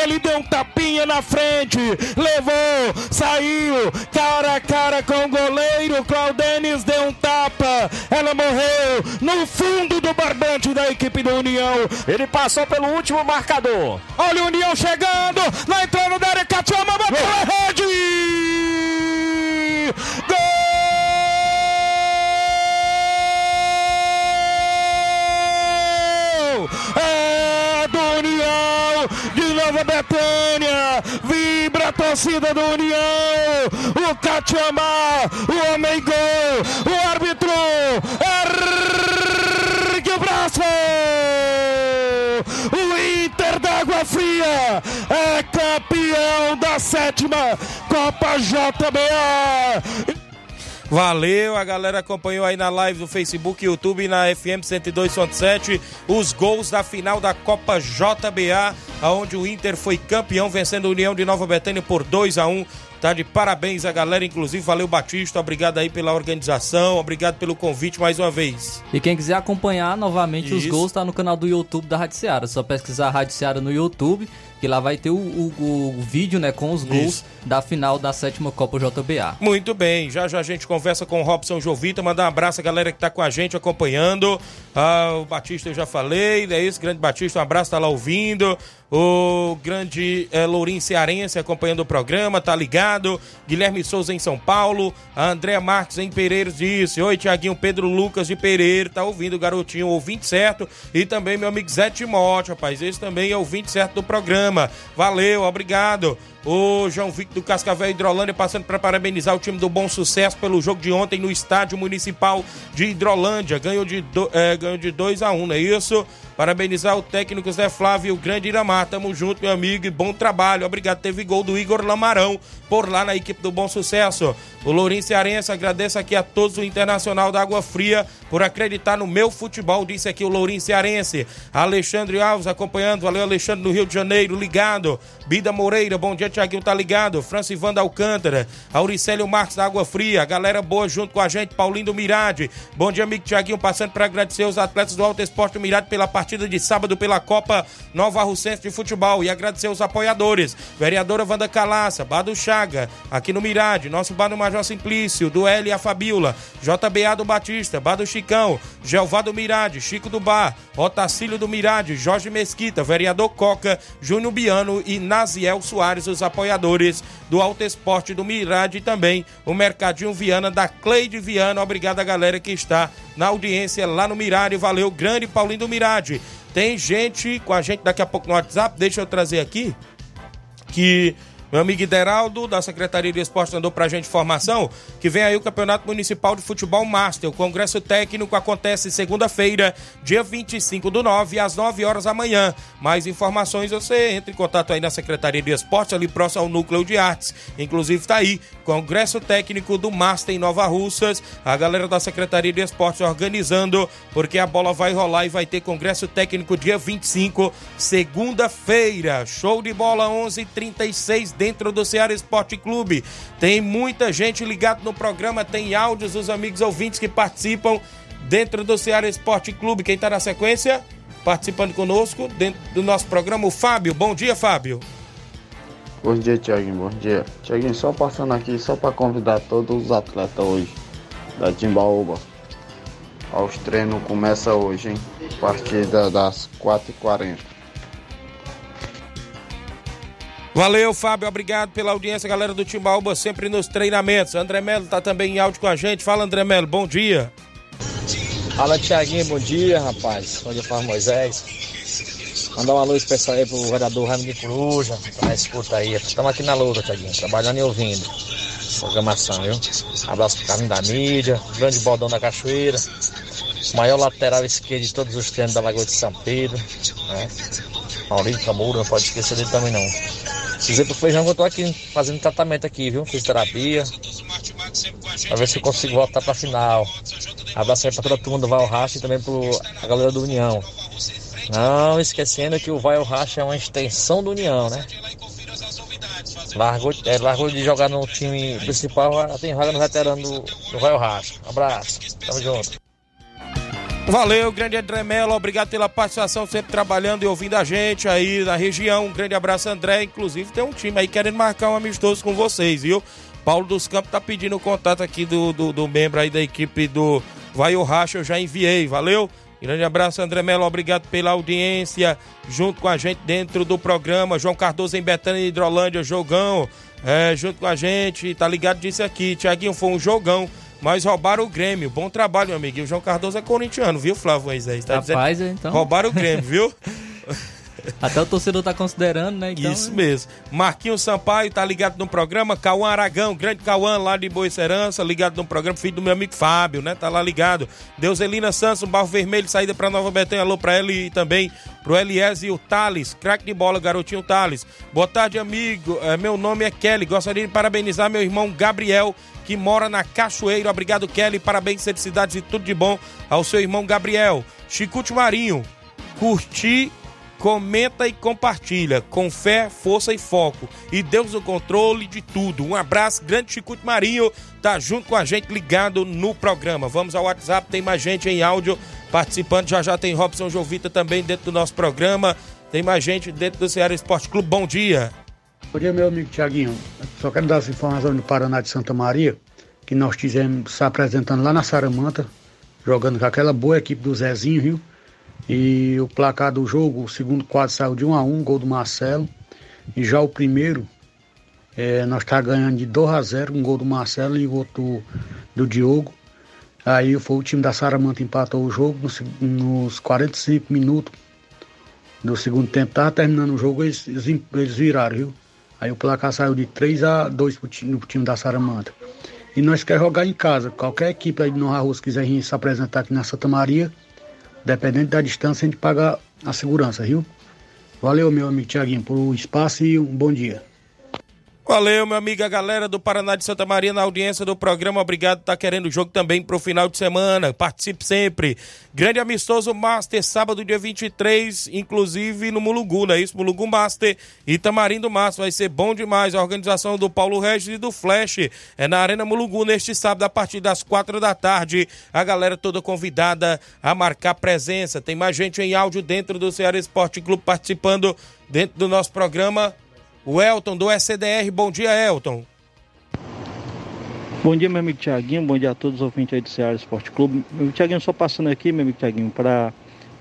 [SPEAKER 6] ele deu um tapinha na frente, levou, saiu, cara a cara com o goleiro. Claudenis deu um tapa, ela morreu no fundo do barbante da equipe do União. Ele passou pelo último marcador. Olha o União chegando, na entrada da área, Catiama bateu a rede! Torcida do União. O Catiamar, o homem gol. O árbitro ergue o braço. O Inter da Água Fria é campeão da sétima Copa JBA.
[SPEAKER 1] Valeu, a galera acompanhou aí na live do Facebook, YouTube e na FM 102.7 os gols da final da Copa JBA, onde o Inter foi campeão, vencendo a União de Nova Betânia por 2 a 1 Tá de parabéns a galera, inclusive valeu Batista, obrigado aí pela organização, obrigado pelo convite mais uma vez.
[SPEAKER 2] E quem quiser acompanhar novamente os
[SPEAKER 1] Isso.
[SPEAKER 2] gols, tá no canal do YouTube da Rádio Seara. É só pesquisar Rádio Seara no YouTube, que lá vai ter o, o- o vídeo, né, com os gols
[SPEAKER 1] Isso.
[SPEAKER 2] da final da sétima Copa JBA.
[SPEAKER 1] Muito bem, já já a gente conversa com o Robson Jovita, mandar um abraço à galera que tá com a gente acompanhando. Ah, o Batista eu já falei, é isso, grande Batista, um abraço, tá lá ouvindo. O grande é, Lourinho Cearense acompanhando o programa, tá ligado. Guilherme Souza em São Paulo. A Andréa Marques em Pereiros disse: Oi, Tiaguinho Pedro Lucas de Pereira, tá ouvindo garotinho, ouvinte certo. E também meu amigo Zé Timóteo, rapaz, esse também é ouvinte certo do programa. Valeu, obrigado. O João Victor do Cascavel Hidrolândia passando para parabenizar o time do Bom Sucesso pelo jogo de ontem no Estádio Municipal de Hidrolândia. Ganhou de 2 ganhou de dois a 1 um, não é isso? Parabenizar o técnico Zé Flávio grande Iramar. Tamo junto, meu amigo, e bom trabalho. Obrigado. Teve gol do Igor Lamarão por lá na equipe do Bom Sucesso. O Lourinho Cearense agradece aqui a todos o Internacional da Água Fria por acreditar no meu futebol, disse aqui o Lourinho Cearense. Alexandre Alves acompanhando. Valeu, Alexandre do Rio de Janeiro, ligado. Bida Moreira, bom dia, Tiaguinho, tá ligado. Francivanda Alcântara, Auricélio Marques da Água Fria, galera boa junto com a gente, Paulinho do Mirade. Bom dia, amigo Tiaguinho, passando para agradecer os atletas do Alto Esporte Mirade pela partida de sábado pela Copa Nova Russense de Futebol e agradecer os apoiadores. Vereadora Wanda Calaça, Bado Chaga, aqui no Mirade, nosso Bar do Major Simplício, do L a Fabiola, JBA do Batista, Bar do Chicão, Jeová do Mirade, Chico do Bar, Otacílio do Mirade, Jorge Mesquita, vereador Coca, Júnior Biano e Naziel Soares, os os apoiadores do Alto Esporte do Mirade e também o Mercadinho Viana da Cleide Viana. Obrigado a galera que está na audiência lá no Mirade. Valeu, grande Paulinho do Mirade. Tem gente com a gente daqui a pouco no WhatsApp, deixa eu trazer aqui, que meu amigo Ideraldo, da Secretaria de Esporte, mandou pra gente informação que vem aí o Campeonato Municipal de Futebol Master. O Congresso Técnico acontece segunda-feira, dia 25 do 9, às 9 horas da manhã. Mais informações você entra em contato aí na Secretaria de Esporte, ali próximo ao Núcleo de Artes. Inclusive tá aí, Congresso Técnico do Master em Nova Russas. A galera da Secretaria de Esporte organizando, porque a bola vai rolar e vai ter Congresso Técnico dia 25, segunda-feira. Show de bola 11:36 dentro do Ceará Esporte Clube. Tem muita gente ligada no programa, tem áudios dos amigos ouvintes que participam dentro do Ceará Esporte Clube. Quem está na sequência? Participando conosco dentro do nosso programa, o Fábio. Bom dia, Fábio.
[SPEAKER 7] Bom dia, Tiaguinho. Bom dia. Tiaguinho, só passando aqui só para convidar todos os atletas hoje da Timbaúba. Os treinos começam hoje, hein? A partir das 4h40.
[SPEAKER 1] Valeu, Fábio. Obrigado pela audiência, galera do Timbaúba, sempre nos treinamentos. André Melo tá também em áudio com a gente. Fala, André Melo. Bom dia.
[SPEAKER 8] Fala, Tiaguinho. Bom dia, rapaz. Bom dia, Fábio Moisés. Mandar uma luz especial aí pro vereador Raimundo de Coruja. Tá na escuta aí. Estamos aqui na luta, Tiaguinho. Trabalhando e ouvindo. Programação, viu? Abraço pro Carlinho da Mídia. Grande bordão da Cachoeira. Maior lateral esquerdo de todos os treinos da Lagoa de São Pedro. Né? Maurício Camuro, não pode esquecer dele também não. Dizer pro feijão que eu tô aqui fazendo tratamento aqui, viu? Fiz terapia. Pra ver se eu consigo voltar pra final. Abraço aí pra toda a turma do Val e também pro galera do União. Não esquecendo que o Val Racha é uma extensão do União, né? Largou, é, largou de jogar no time principal, tem vaga no veterano do, do Val Racha. Abraço, tamo junto.
[SPEAKER 1] Valeu, grande André Mello, obrigado pela participação, sempre trabalhando e ouvindo a gente aí na região. Um grande abraço, André. Inclusive, tem um time aí querendo marcar um amistoso com vocês, viu? Paulo dos Campos tá pedindo o contato aqui do, do, do membro aí da equipe do Vai o Racha, eu já enviei, valeu? Grande abraço, André Mello, obrigado pela audiência junto com a gente dentro do programa. João Cardoso em Betânia e Hidrolândia, jogão, é, junto com a gente, tá ligado disso aqui. Tiaguinho, foi um jogão mas roubaram o Grêmio. Bom trabalho, meu amigo. E o João Cardoso é corintiano, viu, Flávio Moisés?
[SPEAKER 2] Tá Rapaz, dizendo? então.
[SPEAKER 1] Roubaram o Grêmio, viu?
[SPEAKER 2] Até o torcedor tá considerando, né?
[SPEAKER 1] Então, Isso mesmo. Marquinhos Sampaio tá ligado no programa. Cauã Aragão, grande Cauã lá de Boa Serança, ligado no programa. Filho do meu amigo Fábio, né? Tá lá ligado. Deuselina Santos, um barro vermelho, saída pra Nova Betânia. Alô pra ele e também pro Elias e o Thales. Craque de bola, garotinho Thales. Boa tarde, amigo. É, meu nome é Kelly. Gostaria de parabenizar meu irmão Gabriel que mora na Cachoeira. Obrigado, Kelly. Parabéns, felicidades e tudo de bom ao seu irmão Gabriel. Chicute Marinho, curti, comenta e compartilha. Com fé, força e foco. E Deus no controle de tudo. Um abraço, grande Chicute Marinho. Tá junto com a gente ligado no programa. Vamos ao WhatsApp, tem mais gente em áudio participando. Já já tem Robson Jovita também dentro do nosso programa. Tem mais gente dentro do Ceará Esporte Clube. Bom dia.
[SPEAKER 9] Bom dia, meu amigo Tiaguinho. Só quero dar essa informação do Paraná de Santa Maria, que nós tivemos se apresentando lá na Saramanta, jogando com aquela boa equipe do Zezinho, viu? E o placar do jogo, o segundo quadro saiu de 1 a 1 gol do Marcelo. E já o primeiro, é, nós tá ganhando de 2 a 0 um gol do Marcelo e outro do, Diogo. Aí foi o time da Saramanta empatou o jogo nos, nos 45 minutos do segundo tempo. Tava terminando o jogo, eles, eles viraram, viu? Aí o placar saiu de 3 a 2 pro time, pro time da Saramanta. E nós queremos jogar em casa. Qualquer equipe aí de Nova quiser se apresentar aqui na Santa Maria, dependendo da distância, a gente paga a segurança, viu? Valeu, meu amigo Tiaguinho, por espaço e um bom dia.
[SPEAKER 1] Valeu, meu amigo, a galera do Paraná de Santa Maria na audiência do programa. Obrigado, tá querendo o jogo também pro final de semana. Participe sempre. Grande amistoso Master, sábado, dia 23, inclusive no Mulungu, não é isso? Mulungu Master e Tamarindo Master. Vai ser bom demais. A organização do Paulo Regis e do Flash é na Arena Mulungu neste sábado, a partir das quatro da tarde. A galera toda convidada a marcar presença. Tem mais gente em áudio dentro do Ceará Esporte Clube participando dentro do nosso programa. O Elton do SDR. Bom dia, Elton.
[SPEAKER 10] Bom dia, meu amigo Tiaguinho. Bom dia a todos os ouvintes aí do Ceará Esporte Clube. Meu Tiaguinho, só passando aqui, meu amigo Tiaguinho, para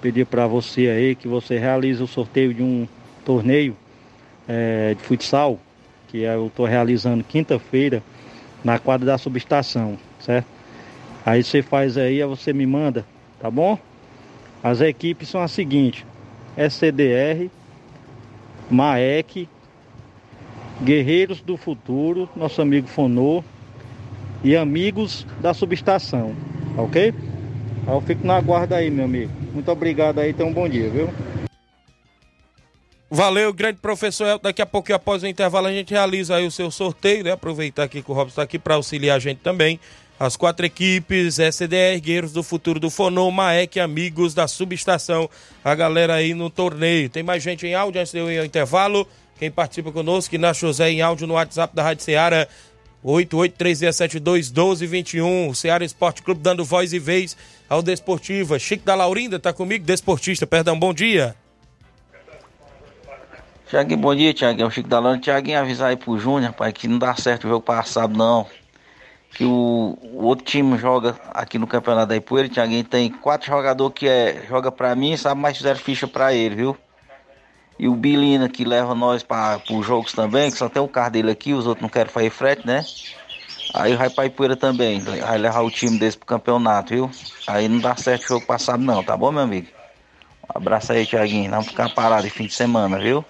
[SPEAKER 10] pedir para você aí que você realize o sorteio de um torneio é, de futsal que eu estou realizando quinta-feira na quadra da subestação, certo? Aí você faz aí, aí você me manda, tá bom? As equipes são as seguintes: SCDR, MAEC, Guerreiros do Futuro, nosso amigo Fonô e amigos da subestação, ok? Eu fico na guarda aí, meu amigo. Muito obrigado aí, tenha um bom dia, viu?
[SPEAKER 1] Valeu, grande professor. Daqui a pouco, após o intervalo, a gente realiza aí o seu sorteio, né? Aproveitar aqui que o Robson está aqui para auxiliar a gente também. As quatro equipes, SDR, Guerreiros do Futuro do Fonô, Maek, amigos da subestação, a galera aí no torneio. Tem mais gente em áudio antes de eu ir ao intervalo. Quem participa conosco, Inácio José em áudio no WhatsApp da Rádio Ceará, 8836721221. Ceará Esporte Clube dando voz e vez ao Desportiva. Chico da Laurinda tá comigo, desportista, perdão, bom dia.
[SPEAKER 11] Tiaguinho, bom dia, Tiaguinho. O Chico da Laurinda. Tiaguinho, avisar aí pro Júnior, pai, que não dá certo o jogo passado, não que o, o, outro time joga aqui no campeonato da Ipueira, Tiaguinho, tem quatro jogadores que é, joga pra mim, sabe, mas fizeram ficha pra ele, viu? E o Bilina que leva nós para os jogos também, que só tem o carro dele aqui, os outros não querem fazer frete, né? Aí vai pra Ipueira também, vai levar o time desse pro campeonato, viu? Aí não dá certo o jogo passado não, tá bom, meu amigo? Um abraço aí, Tiaguinho. Não ficar parado em fim de semana, viu?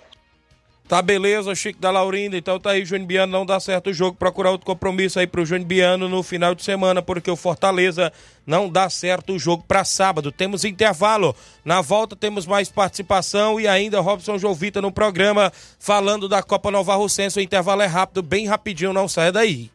[SPEAKER 1] Tá beleza, Chico da Laurinda. Então tá aí, Júnior Biano. Não dá certo o jogo. Procurar outro compromisso aí pro Júnior Biano no final de semana, porque o Fortaleza não dá certo o jogo para sábado. Temos intervalo. Na volta temos mais participação e ainda Robson Jovita no programa falando da Copa Nova Russense. O intervalo é rápido, bem rapidinho. Não saia daí.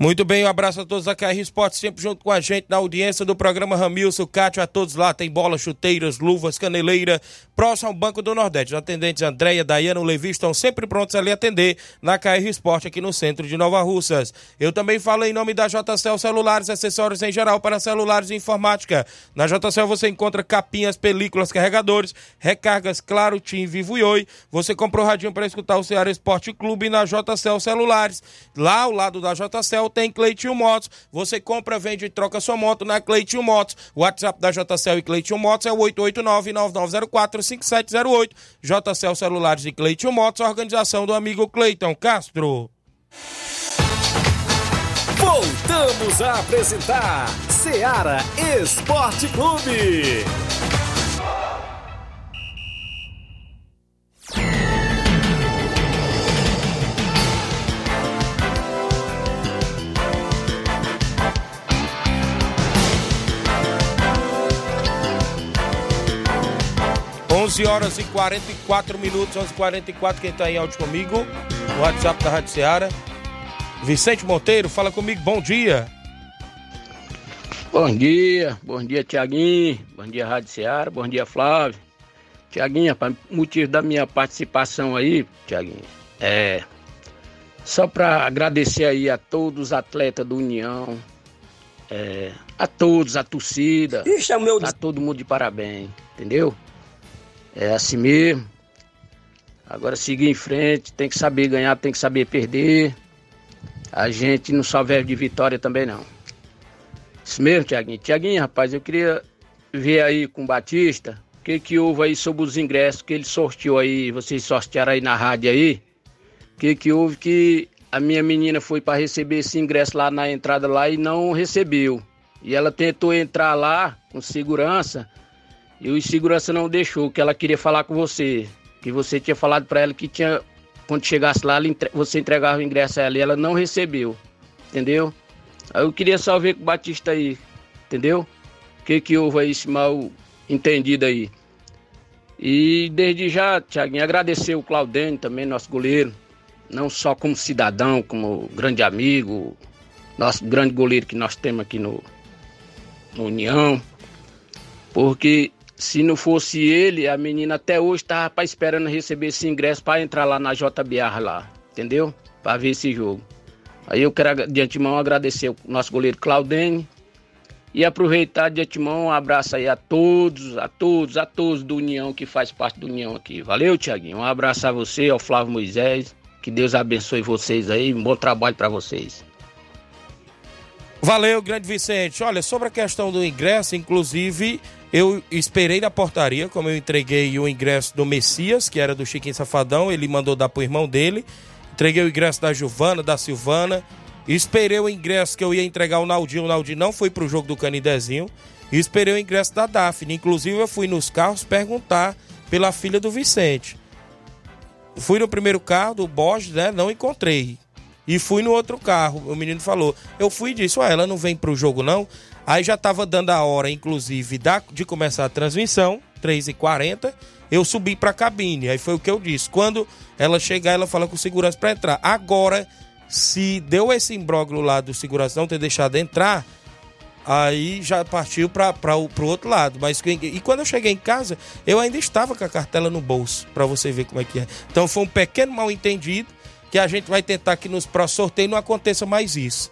[SPEAKER 1] Muito bem, um abraço a todos da KR Esporte, sempre junto com a gente na audiência do programa Ramilson, Cátio, a todos lá, tem bola, chuteiras, luvas, caneleira, próximo ao Banco do Nordeste. Os atendentes Andréia, Dayana, Levi estão sempre prontos ali atender na KR Esporte aqui no centro de Nova Russas. Eu também falo em nome da JCL Celulares, acessórios em geral para celulares e informática. Na JCL você encontra capinhas, películas, carregadores, recargas, claro, Tim, Vivo e Oi. Você comprou radinho para escutar o Ceará Esporte Clube na JCL Celulares. Lá ao lado da JCL tem Cleitinho Motos. Você compra, vende e troca sua moto na Cleitinho Motos. O WhatsApp da JCL e Cleitinho Motos é o 889-9904-5708. JCL Celulares e Cleitinho Motos, organização do amigo Cleiton Castro.
[SPEAKER 5] Voltamos a apresentar Seara Esporte Clube.
[SPEAKER 1] 11 horas e 44 minutos, 11 h 44 quem está em áudio comigo, o WhatsApp da Rádio Ceará. Vicente Monteiro, fala comigo, bom dia.
[SPEAKER 12] Bom dia, bom dia Tiaguinho, bom dia Rádio Ceará, bom dia Flávio. Tiaguinho, para motivo da minha participação aí, Tiaguinho, é só para agradecer aí a todos os atletas do União, é, a todos, a torcida, Ixi, é meu... tá todo mundo de parabéns, entendeu? É assim mesmo. Agora seguir em frente, tem que saber ganhar, tem que saber perder. A gente não só vive de vitória também não. Isso mesmo, Tiaguinho. Tiaguinho, rapaz, eu queria ver aí com o Batista o que, que houve aí sobre os ingressos que ele sorteou aí, vocês sortearam aí na rádio aí. O que, que houve que a minha menina foi para receber esse ingresso lá na entrada lá e não recebeu. E ela tentou entrar lá com segurança, e o segurança não deixou, que ela queria falar com você. Que você tinha falado para ela que tinha. Quando chegasse lá, você entregava o ingresso a ela e ela não recebeu. Entendeu? Aí eu queria só ver com o Batista aí. entendeu? O que que houve aí esse mal entendido aí? E desde já, Tiaguinho, agradecer o Claudênio também, nosso goleiro, não só como cidadão, como grande amigo, nosso grande goleiro que nós temos aqui no, no União, porque se não fosse ele, a menina até hoje estava esperando receber esse ingresso para entrar lá na JBR lá, entendeu? Para ver esse jogo. Aí eu quero de antemão agradecer o nosso goleiro Claudênio, e aproveitar de antemão um abraço aí a todos, a todos, a todos do União que faz parte do União aqui. Valeu, Tiaguinho. Um abraço a você, ao Flávio Moisés. Que Deus abençoe vocês aí. Um bom trabalho para vocês.
[SPEAKER 1] Valeu, grande Vicente. Olha, sobre a questão do ingresso, inclusive, eu esperei na portaria, como eu entreguei o ingresso do Messias, que era do Chiquinho Safadão, ele mandou dar pro irmão dele. Entreguei o ingresso da Giovana, da Silvana, Esperei o ingresso que eu ia entregar o Naldinho. O Naldinho não foi pro jogo do Canidezinho. E esperei o ingresso da Daphne. Inclusive, eu fui nos carros perguntar pela filha do Vicente. Fui no primeiro carro do Bosch, né? Não encontrei. E fui no outro carro. O menino falou. Eu fui e disse: Ué, ela não vem pro jogo, não? Aí já tava dando a hora, inclusive, de começar a transmissão, 3h40. Eu subi pra cabine. Aí foi o que eu disse. Quando ela chegar, ela fala com segurança para entrar. Agora se deu esse imbróglio lá do segurança não ter deixado entrar, aí já partiu para o outro lado. Mas e quando eu cheguei em casa, eu ainda estava com a cartela no bolso, para você ver como é que é. Então foi um pequeno mal entendido que a gente vai tentar que nos próximos sorteios não aconteça mais isso.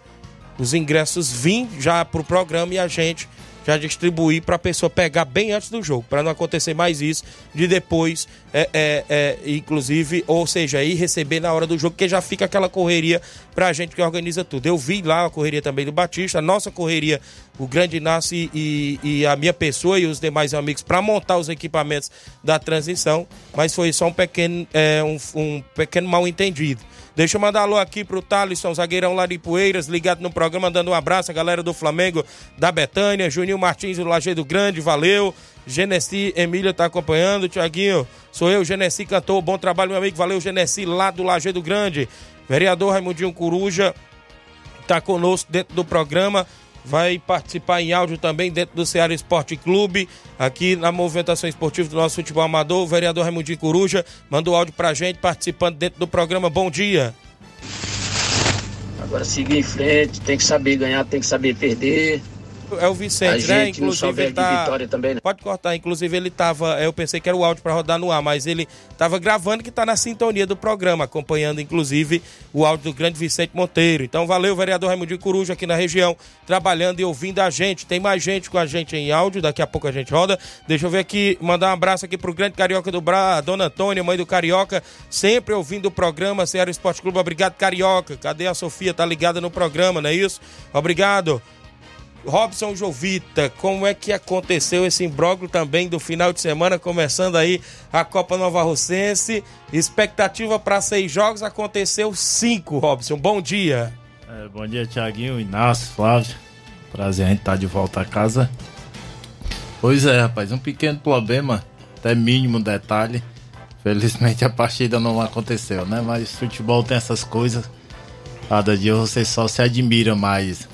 [SPEAKER 1] Os ingressos vêm já para o programa e a gente já distribuir para a pessoa pegar bem antes do jogo, para não acontecer mais isso de depois, é, é, é, inclusive, ou seja, ir receber na hora do jogo, que já fica aquela correria para a gente que organiza tudo. Eu vi lá a correria também do Batista, a nossa correria, o Grande Inácio e, e a minha pessoa e os demais amigos para montar os equipamentos da transição, mas foi só um pequeno, é, um, um pequeno mal entendido. Deixa eu mandar alô aqui pro Thalisson, zagueirão lá de Poeiras, ligado no programa, dando um abraço à galera do Flamengo, da Betânia, Juninho Martins do Lajeado Grande, valeu. Genesi Emília tá acompanhando, Tiaguinho. Sou eu, Genesi cantor, bom trabalho, meu amigo. Valeu, Genesi, lá do Lajeado Grande. Vereador Raimundinho Coruja tá conosco dentro do programa vai participar em áudio também dentro do Ceará Esporte Clube, aqui na movimentação esportiva do nosso futebol amador. O vereador Raimundinho Coruja mandou áudio pra gente, participando dentro do programa. Bom dia.
[SPEAKER 12] Agora seguir em frente, tem que saber ganhar, tem que saber perder.
[SPEAKER 1] É o Vicente, né? Inclusive ele tá... também, né? Pode cortar, inclusive ele tava, eu pensei que era o áudio para rodar no ar, mas ele tava gravando que tá na sintonia do programa, acompanhando inclusive o áudio do grande Vicente Monteiro. Então valeu, vereador Raimundo Coruja aqui na região, trabalhando e ouvindo a gente. Tem mais gente com a gente em áudio, daqui a pouco a gente roda. Deixa eu ver aqui, mandar um abraço aqui pro grande Carioca do Bra, Dona Antônia, mãe do Carioca, sempre ouvindo o programa Ceará Esporte Clube. Obrigado, Carioca. Cadê a Sofia? Tá ligada no programa, não é isso? Obrigado. Robson Jovita, como é que aconteceu esse imbróglio também do final de semana, começando aí a Copa Nova Russense? Expectativa para seis jogos, aconteceu cinco, Robson. Bom dia.
[SPEAKER 13] É, bom dia, Tiaguinho, Inácio, Flávio. Prazer a gente estar tá de volta a casa. Pois é, rapaz, um pequeno problema, até mínimo detalhe. Felizmente a partida não aconteceu, né? Mas futebol tem essas coisas. Cada dia você só se admira mais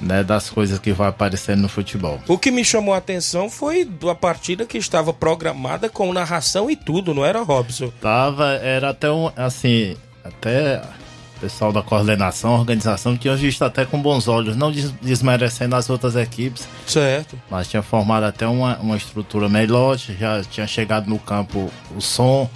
[SPEAKER 13] né, das coisas que vai aparecendo no futebol.
[SPEAKER 1] O que me chamou a atenção foi a partida que estava programada com narração e tudo, não era, Robson?
[SPEAKER 13] Tava, era até um, assim, até o pessoal da coordenação, organização tinha visto até com bons olhos, não desmerecendo as outras equipes.
[SPEAKER 1] Certo.
[SPEAKER 13] Mas tinha formado até uma, uma estrutura melhor, já tinha chegado no campo o som,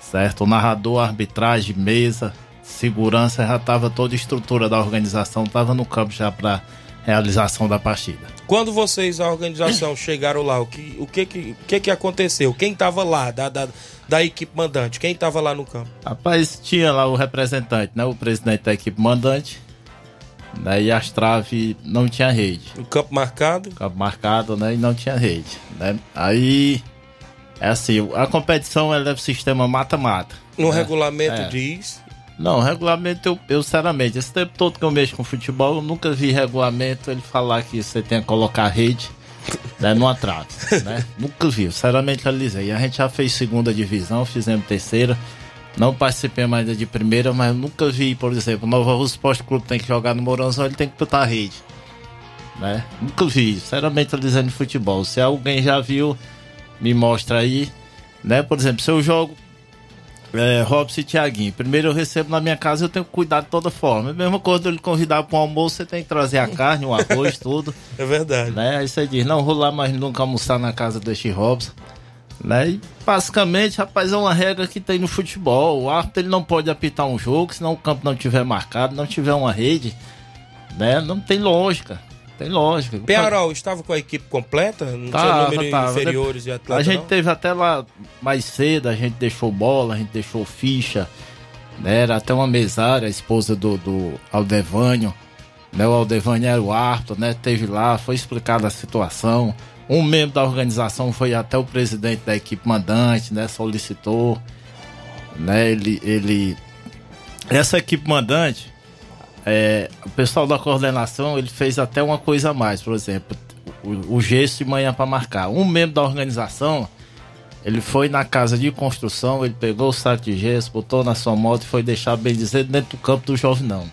[SPEAKER 13] certo? O narrador, arbitragem, mesa, segurança, já estava toda a estrutura da organização, estava no campo já para realização da partida.
[SPEAKER 1] Quando vocês, a organização, chegaram lá, o que, o que, que, que, que aconteceu? Quem estava lá, da, da, da equipe mandante? Quem estava lá no campo?
[SPEAKER 13] Rapaz, tinha lá o representante, né? O presidente da equipe mandante. Daí as traves não tinha rede.
[SPEAKER 1] O campo marcado?
[SPEAKER 13] campo marcado, né? E não tinha rede. Né? Aí, é assim, a competição ela é o sistema mata-mata.
[SPEAKER 1] No né? regulamento é. diz
[SPEAKER 13] não, regulamento eu, eu, sinceramente, esse tempo todo que eu mexo com futebol, eu nunca vi regulamento ele falar que você tem que colocar rede né, no atraso, né? nunca vi, sinceramente analisei. A gente já fez segunda divisão, fizemos terceira, não participei mais de primeira, mas nunca vi, por exemplo, o Nova Rússia Esporte Clube tem que jogar no Mourãozão, ele tem que botar rede. né? Nunca vi, sinceramente dizendo de futebol. Se alguém já viu, me mostra aí, né? Por exemplo, se eu jogo é, Robson e Thiaguinho, primeiro eu recebo na minha casa, eu tenho que cuidar de toda forma. Mesmo quando ele convidar para um almoço, você tem que trazer a carne, o arroz, tudo.
[SPEAKER 1] É verdade.
[SPEAKER 13] Né? Aí você diz, não vou lá mais nunca almoçar na casa deste Robson. Né? E basicamente, rapaz, é uma regra que tem no futebol. O árbitro ele não pode apitar um jogo se não o campo não tiver marcado, não tiver uma rede, né? Não tem lógica. Tem lógica.
[SPEAKER 1] Penharol estava com a equipe completa? Não
[SPEAKER 13] Tava,
[SPEAKER 1] tinha número
[SPEAKER 13] tava.
[SPEAKER 1] inferiores de atletas?
[SPEAKER 13] A gente
[SPEAKER 1] não?
[SPEAKER 13] teve até lá mais cedo, a gente deixou bola, a gente deixou ficha, né? Era até uma mesária, a esposa do, do Aldevânio, né? O Aldevânio era o árbitro, né? Teve lá, foi explicada a situação. Um membro da organização foi até o presidente da equipe mandante, né? Solicitou, né? Ele, ele... Essa equipe mandante, é, o pessoal da coordenação ele fez até uma coisa a mais, por exemplo, o, o de manhã para marcar. Um membro da organização ele foi na casa de construção, ele pegou o saco de gesso, botou na sua moto e foi deixar bem dizer dentro do campo do Jovinão.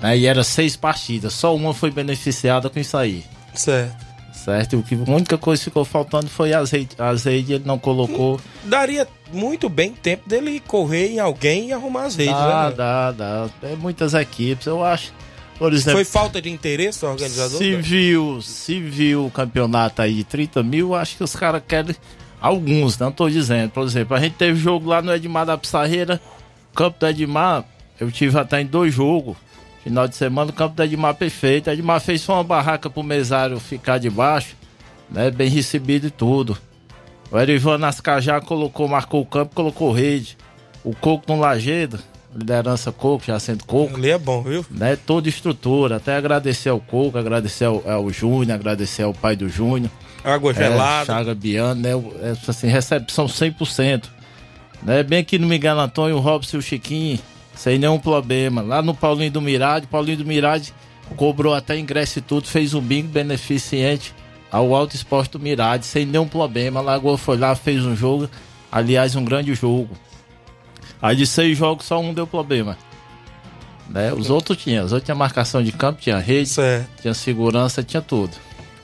[SPEAKER 13] Aí era seis partidas, só uma foi beneficiada com isso aí.
[SPEAKER 1] Certo.
[SPEAKER 13] Certo? O que, a única coisa que ficou faltando foi azeite. Azeite ele não colocou.
[SPEAKER 1] Daria muito bem tempo dele correr em alguém e arrumar as redes,
[SPEAKER 13] Dá,
[SPEAKER 1] né?
[SPEAKER 13] dá, dá. É muitas equipes, eu acho. Por exemplo,
[SPEAKER 1] Foi falta de interesse do organizador?
[SPEAKER 13] se viu, se viu o campeonato aí de 30 mil, acho que os caras querem. Alguns, não tô dizendo. Por exemplo, a gente teve jogo lá no Edmar da Pissarreira, campo do Edmar, eu tive até em dois jogos. Final de semana, o campo do Edmar perfeito. Edmar fez só uma barraca pro mesário ficar debaixo, né? Bem recebido e tudo. O Erivan Nascajá colocou, marcou o campo, colocou rede. O Coco no Lagedo, liderança Coco, já sendo Coco.
[SPEAKER 1] Ali é bom, viu?
[SPEAKER 13] Né, toda estrutura. Até agradecer ao Coco, agradecer ao, ao Júnior, agradecer ao pai do Júnior.
[SPEAKER 1] Água gelada.
[SPEAKER 13] É, Chaga Biano, né? é, assim, recepção 100%. Né? Bem aqui no Miguel Antônio, o Robson e o Chiquinho, sem nenhum problema. Lá no Paulinho do Mirade, Paulinho do Mirade cobrou até ingresso e tudo, fez um bingo beneficente ao Alto Esporte do Mirade, sem nenhum problema. A Lagoa foi lá, fez um jogo, aliás, um grande jogo. Aí de seis jogos, só um deu problema. Né? Os outros tinham, os outros tinham marcação de campo, tinha rede, tinha segurança, tinha tudo.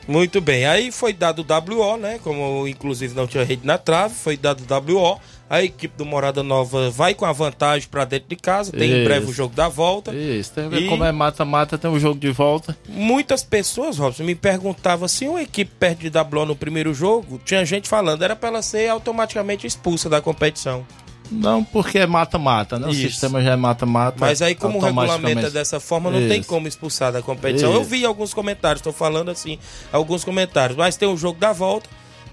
[SPEAKER 1] Muito bem. Aí foi dado o WO, né? Como inclusive não tinha rede na trave, foi dado o WO. A equipe do Morada Nova vai com a vantagem pra dentro de casa. Tem em
[SPEAKER 13] Isso.
[SPEAKER 1] breve o jogo da volta.
[SPEAKER 13] Isso, tem,
[SPEAKER 1] E-
[SPEAKER 13] como é mata-mata, tem um jogo de volta.
[SPEAKER 1] Muitas pessoas, Robson, me perguntavam se uma equipe perde de WO no primeiro jogo, tinha gente falando, era pra ela ser automaticamente expulsa da competição.
[SPEAKER 13] Não, porque é mata-mata, né? O
[SPEAKER 1] Isso.
[SPEAKER 13] sistema já é mata-mata.
[SPEAKER 1] Mas aí, como o regulamento é dessa forma, não tem
[SPEAKER 13] Isso.
[SPEAKER 1] como expulsar da competição. Eu
[SPEAKER 13] Isso.
[SPEAKER 1] vi alguns comentários, estou falando assim, alguns comentários. Mas tem o jogo da volta.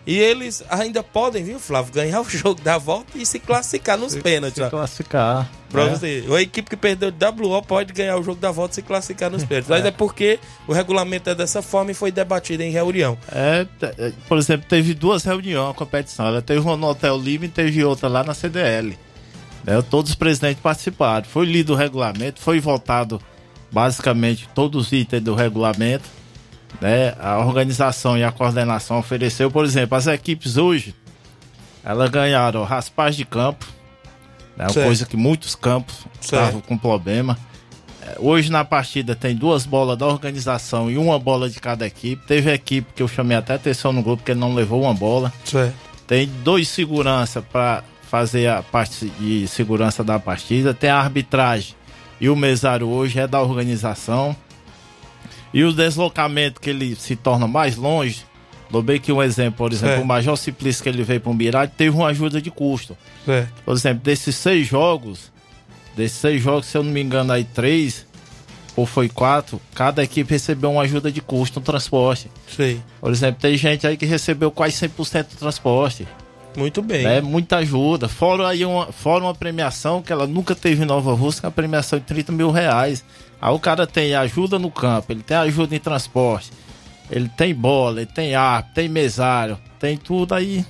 [SPEAKER 1] E eles ainda podem, viu, Flávio, ganhar o jogo da volta e se classificar nos pênaltis. ó.
[SPEAKER 13] Classificar.
[SPEAKER 1] Pra
[SPEAKER 13] né?
[SPEAKER 1] você. A equipe que perdeu de WO pode ganhar o jogo da volta e se classificar nos pênaltis. Mas é porque o regulamento é dessa forma e foi debatido em reunião.
[SPEAKER 13] É, é, por exemplo, teve duas reuniões a competição. Ela teve uma no Hotel Lima e teve outra lá na CDL. Né? Todos os presidentes participaram. Foi lido o regulamento, foi votado basicamente todos os itens do regulamento. Né? A organização e a coordenação ofereceu, por exemplo, as equipes hoje, elas ganharam raspagem de campo, né?
[SPEAKER 1] Certo.
[SPEAKER 13] coisa que muitos campos estavam com problema. É, Hoje na partida tem duas bolas da organização e uma bola de cada equipe. Teve equipe que eu chamei até atenção no grupo que ele não levou uma bola.
[SPEAKER 1] Certo.
[SPEAKER 13] Tem dois segurança para fazer a parte de segurança da partida. Tem a arbitragem e o mesário hoje é da organização. E o deslocamento que ele se torna mais longe. Dou bem que um exemplo, por exemplo,
[SPEAKER 1] Certo.
[SPEAKER 13] o Major Simplício que ele veio para o Mirade teve uma ajuda de custo.
[SPEAKER 1] Certo.
[SPEAKER 13] Por exemplo, desses seis jogos, desses seis jogos, se eu não me engano, aí três ou foi quatro, cada equipe recebeu uma ajuda de custo no transporte.
[SPEAKER 1] Sei.
[SPEAKER 13] Por exemplo, tem gente aí que recebeu quase 100% do transporte.
[SPEAKER 1] Muito bem.
[SPEAKER 13] É muita ajuda. Fora aí uma, fora uma premiação que ela nunca teve em Nova Rússia, uma premiação de 30 mil reais. Aí o cara tem ajuda no campo, ele tem ajuda em transporte, ele tem bola, ele tem ar, tem mesário, tem tudo aí.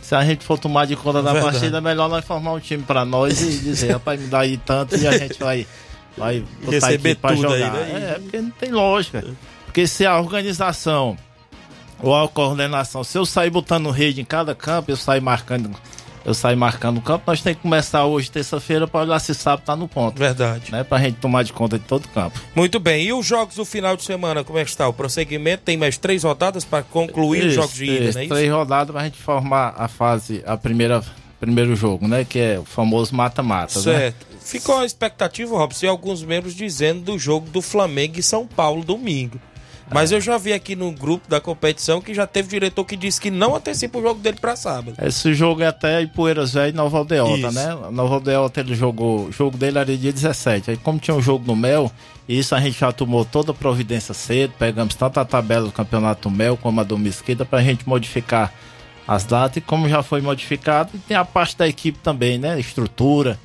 [SPEAKER 13] Se a gente for tomar de conta da
[SPEAKER 1] Verdade.
[SPEAKER 13] partida, é melhor nós formar um time pra nós e dizer, rapaz, me dá aí tanto e a gente vai, vai botar
[SPEAKER 1] Receber
[SPEAKER 13] aqui pra
[SPEAKER 1] tudo aí,
[SPEAKER 13] jogar.
[SPEAKER 1] né?
[SPEAKER 13] É, porque não tem lógica. Porque se a organização ou a coordenação, se eu sair botando rede em cada campo, eu sair marcando eu saio marcando o campo. Nós temos que começar hoje, terça-feira, para olhar se sábado tá no ponto.
[SPEAKER 1] Verdade.
[SPEAKER 13] Né? Pra gente tomar de conta de todo o campo.
[SPEAKER 1] Muito bem. E os jogos do final de semana, como é que está? O prosseguimento tem mais três rodadas para concluir
[SPEAKER 13] Isso,
[SPEAKER 1] os jogos de ida,
[SPEAKER 13] isso,
[SPEAKER 1] não é isso?
[SPEAKER 13] Três rodadas pra gente formar a fase, a primeira, primeiro jogo, né? Que é o famoso mata-mata. Né?
[SPEAKER 1] Certo. Ficou a expectativa, Robson, e alguns membros dizendo do jogo do Flamengo e São Paulo domingo. Mas eu já vi aqui no grupo da competição que já teve diretor que disse que não antecipa o jogo dele para sábado.
[SPEAKER 13] Esse jogo é até Ipueiras Velho e Nova Aldeota,
[SPEAKER 1] Isso.
[SPEAKER 13] né? Nova Aldeota ele jogou, o jogo dele era dia 17. Aí como tinha um jogo no Mel, isso a gente já tomou toda a providência cedo, pegamos tanto a tabela do Campeonato Mel como a do Mesquita pra gente modificar as datas e como já foi modificado, tem a parte da equipe também, né? Estrutura,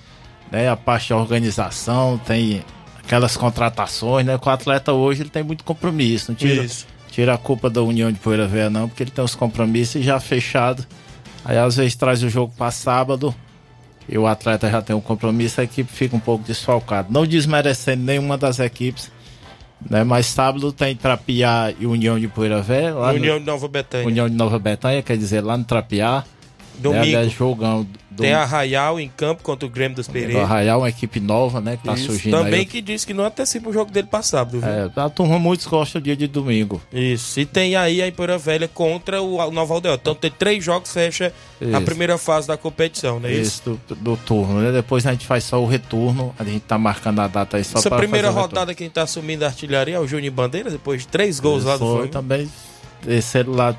[SPEAKER 13] né? A parte da organização, tem aquelas contratações, né? Com o atleta hoje ele tem muito compromisso, não tira,
[SPEAKER 1] Isso.
[SPEAKER 13] tira a culpa da União de Poeira Velha não, porque ele tem os compromissos já fechado. Aí às vezes traz o jogo para sábado e o atleta já tem um compromisso, a equipe fica um pouco desfalcada. Não desmerecendo nenhuma das equipes, né? Mas sábado tem Trapiá e União de Poeira Velha. lá no-
[SPEAKER 1] União de Nova Betânia.
[SPEAKER 13] União de Nova Betânia, quer dizer, lá no Trapiá.
[SPEAKER 1] Domingo.
[SPEAKER 13] Né, aliás, jogão do,
[SPEAKER 1] Tem Arraial em campo contra o Grêmio dos
[SPEAKER 13] do
[SPEAKER 1] Pereira.
[SPEAKER 13] Arraial, uma equipe nova, né? Que tá
[SPEAKER 1] Isso.
[SPEAKER 13] surgindo
[SPEAKER 1] Também
[SPEAKER 13] aí.
[SPEAKER 1] que disse que não antecipa o jogo dele para sábado, viu?
[SPEAKER 13] É, a turma muitos gostam do dia de domingo.
[SPEAKER 1] Isso. E tem aí a Ipoeira Velha contra o Nova Aldeota. Então tem três jogos, fecha a
[SPEAKER 13] Isso.
[SPEAKER 1] primeira fase da competição, não é isso?
[SPEAKER 13] Isso, do, do turno, né? Depois a gente faz só o retorno. A gente tá marcando a data aí só
[SPEAKER 1] Essa
[SPEAKER 13] para
[SPEAKER 1] primeira
[SPEAKER 13] fazer o retorno.
[SPEAKER 1] rodada quem tá assumindo a artilharia é o Júnior Bandeira, depois de três gols lá do
[SPEAKER 13] Foi
[SPEAKER 1] Flamengo.
[SPEAKER 13] também. Esse lá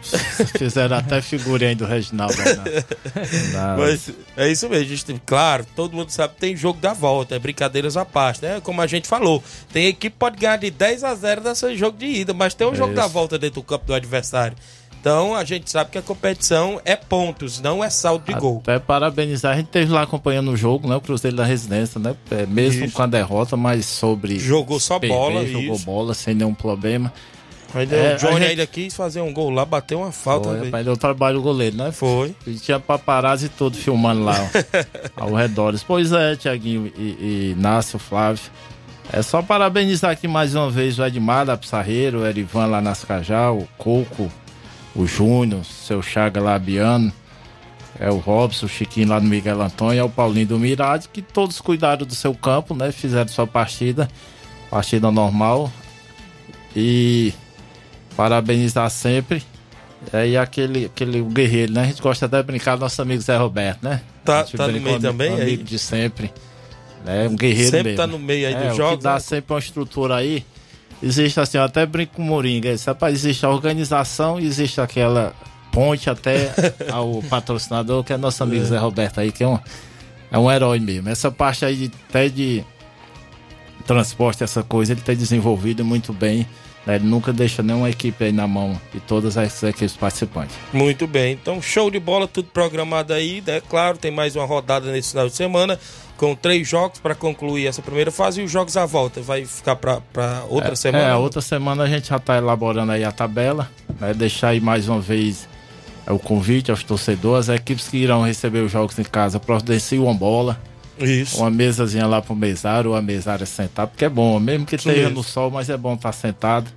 [SPEAKER 13] fizeram até figurinha aí do Reginaldo.
[SPEAKER 1] Mas é isso mesmo, gente, claro, todo mundo sabe que tem jogo da volta, é brincadeiras à parte, né? Como a gente falou, tem equipe que pode ganhar de 10 a 0 desse jogo de ida, mas tem um jogo
[SPEAKER 13] Isso.
[SPEAKER 1] da volta dentro do campo do adversário. Então a gente sabe que a competição é pontos, não é saldo de gol.
[SPEAKER 13] Até parabenizar, a gente esteve lá acompanhando o jogo, né? O Cruzeiro da Residência, né? É, mesmo
[SPEAKER 1] Isso.
[SPEAKER 13] com a derrota, mas sobre.
[SPEAKER 1] Jogou só
[SPEAKER 13] perder,
[SPEAKER 1] bola,
[SPEAKER 13] Jogou
[SPEAKER 1] isso.
[SPEAKER 13] bola sem nenhum problema.
[SPEAKER 1] Ainda
[SPEAKER 13] É,
[SPEAKER 1] o Johnny
[SPEAKER 13] gente-
[SPEAKER 1] ainda quis fazer um gol lá, bateu uma falta.
[SPEAKER 13] Foi, rapaz, deu trabalho o goleiro, né?
[SPEAKER 1] Foi.
[SPEAKER 13] E tinha paparazzi todo filmando lá ó, ao redor. Pois é, Tiaguinho e, e Nácio, Flávio. É só parabenizar aqui mais uma vez o Edmar da Pissarreiro, o Erivan lá nas Cajá, o Coco, o Júnior, seu Chaga lá, Biano, é o Robson, o Chiquinho lá do Miguel Antônio, é o Paulinho do Mirade, que todos cuidaram do seu campo, né? Fizeram sua partida, partida normal. E parabenizar sempre. É, e aquele, aquele guerreiro, né? A gente gosta até de brincar do nosso amigo Zé Roberto, né?
[SPEAKER 1] Tá- tá no meio também,
[SPEAKER 13] um
[SPEAKER 1] aí?
[SPEAKER 13] amigo de sempre. Né? Um guerreiro
[SPEAKER 1] Sempre
[SPEAKER 13] mesmo.
[SPEAKER 1] tá no meio aí
[SPEAKER 13] é,
[SPEAKER 1] dos
[SPEAKER 13] o
[SPEAKER 1] jogos,
[SPEAKER 13] que dá
[SPEAKER 1] né?
[SPEAKER 13] sempre uma estrutura aí. Existe assim, eu até brinco com o Moringa. Rapaz, existe a organização, existe aquela ponte até ao patrocinador, que é nosso amigo Zé Roberto aí, que é um, é um herói mesmo. Essa parte aí de, até de transporte, essa coisa, ele tem desenvolvido muito bem. Né? Ele nunca deixa nenhuma equipe aí na mão de todas as equipes participantes.
[SPEAKER 1] Muito bem, então show de bola, tudo programado aí, né? Claro, tem mais uma rodada nesse final de semana, com três jogos para concluir essa primeira fase e os jogos à volta. Vai ficar para outra
[SPEAKER 13] é,
[SPEAKER 1] semana?
[SPEAKER 13] É, outra semana a gente já está elaborando aí a tabela, né? Deixar aí mais uma vez é, o convite aos torcedores, as equipes que irão receber os jogos em casa, providencie uma bola.
[SPEAKER 1] Isso.
[SPEAKER 13] Uma mesazinha lá pro mesário, ou a mesária sentar, porque é bom, mesmo que
[SPEAKER 1] Isso
[SPEAKER 13] esteja
[SPEAKER 1] mesmo.
[SPEAKER 13] no sol, mas é bom estar sentado.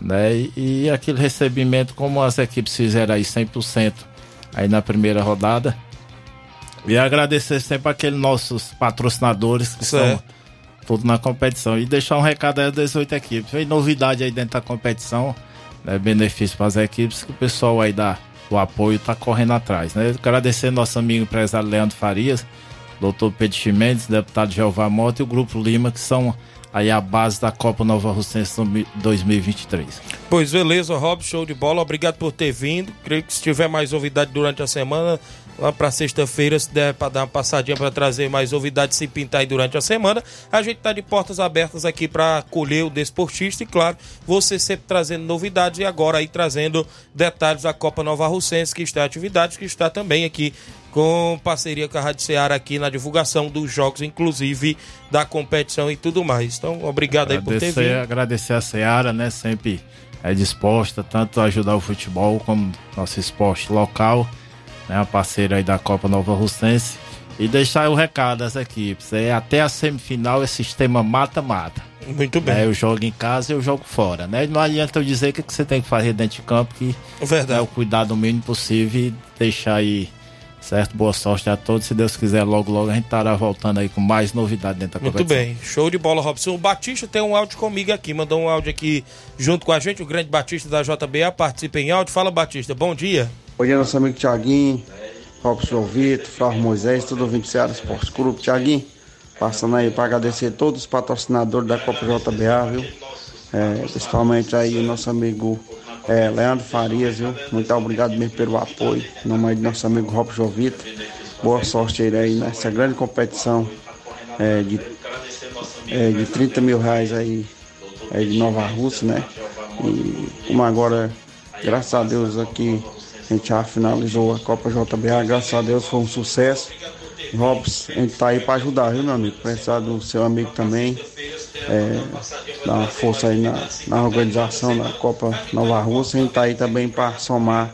[SPEAKER 13] Né? E, e aquele recebimento, como as equipes fizeram aí 100% aí na primeira rodada. E agradecer sempre aqueles nossos patrocinadores que
[SPEAKER 1] Certo.
[SPEAKER 13] são tudo na competição. E deixar um recado aí às 18 equipes. Vem novidade aí dentro da competição, né? benefício para as equipes, que o pessoal aí dá o apoio tá correndo atrás. Né? Agradecer nosso amigo empresário Leandro Farias, doutor Pedro Chimenez, deputado Jeová Mota e o Grupo Lima, que são aí a base da Copa Nova Russense 2023.
[SPEAKER 1] Pois beleza, Rob, show de bola. Obrigado por ter vindo. Creio que se tiver mais novidade durante a semana, lá para sexta-feira, se der para dar uma passadinha para trazer mais novidades, se pintar aí durante a semana, a gente tá de portas abertas aqui para acolher o desportista e, claro, você sempre trazendo novidades e agora aí trazendo detalhes da Copa Nova Russense, que está em atividade, que está também aqui com parceria com a Rádio Ceará aqui na divulgação dos jogos, inclusive da competição e tudo mais. Então, obrigado aí por ter
[SPEAKER 13] Agradecer,
[SPEAKER 1] vindo.
[SPEAKER 13] agradecer a Seara, né? Sempre é disposta tanto a ajudar o futebol como nosso esporte local, né? A parceira aí da Copa Nova Russense. E deixar o recado às equipes. É, até a semifinal é sistema mata-mata.
[SPEAKER 1] Muito bem.
[SPEAKER 13] É, eu jogo em casa e eu jogo fora, né? Não adianta eu dizer o que que você tem que fazer dentro de campo, que
[SPEAKER 1] Verdade.
[SPEAKER 13] é o cuidado o mínimo possível e deixar aí Certo? Boa sorte a todos. Se Deus quiser, logo, logo a gente estará voltando aí com mais novidade dentro da
[SPEAKER 1] Muito
[SPEAKER 13] competição.
[SPEAKER 1] bem, show de bola, Robson. O Batista tem um áudio comigo aqui, mandou um áudio aqui junto com a gente, o grande Batista da JBA, participa em áudio. Fala, Batista, bom dia.
[SPEAKER 7] Bom dia, nosso amigo Tiaguinho, Robson Vitor, Flávio Moisés, todo ouvinte do Ceará Esporte Clube. Tiaguinho, passando aí para agradecer todos os patrocinadores da Copa JBA, viu? É, principalmente aí o nosso amigo é, Leandro Farias, viu? Muito obrigado mesmo pelo apoio. Em nome do nosso amigo Robson Vitor. Boa sorte aí nessa grande competição é, de, é, de 30 mil reais aí, aí de Nova Rússia, né? E como agora, graças a Deus aqui a gente já finalizou a Copa JBA, graças a Deus foi um sucesso. Robson, a gente tá aí para ajudar, viu meu amigo? Precisar do seu amigo também. É, dar uma força aí na, na organização da Copa Nova Rússia. A gente tá aí também para somar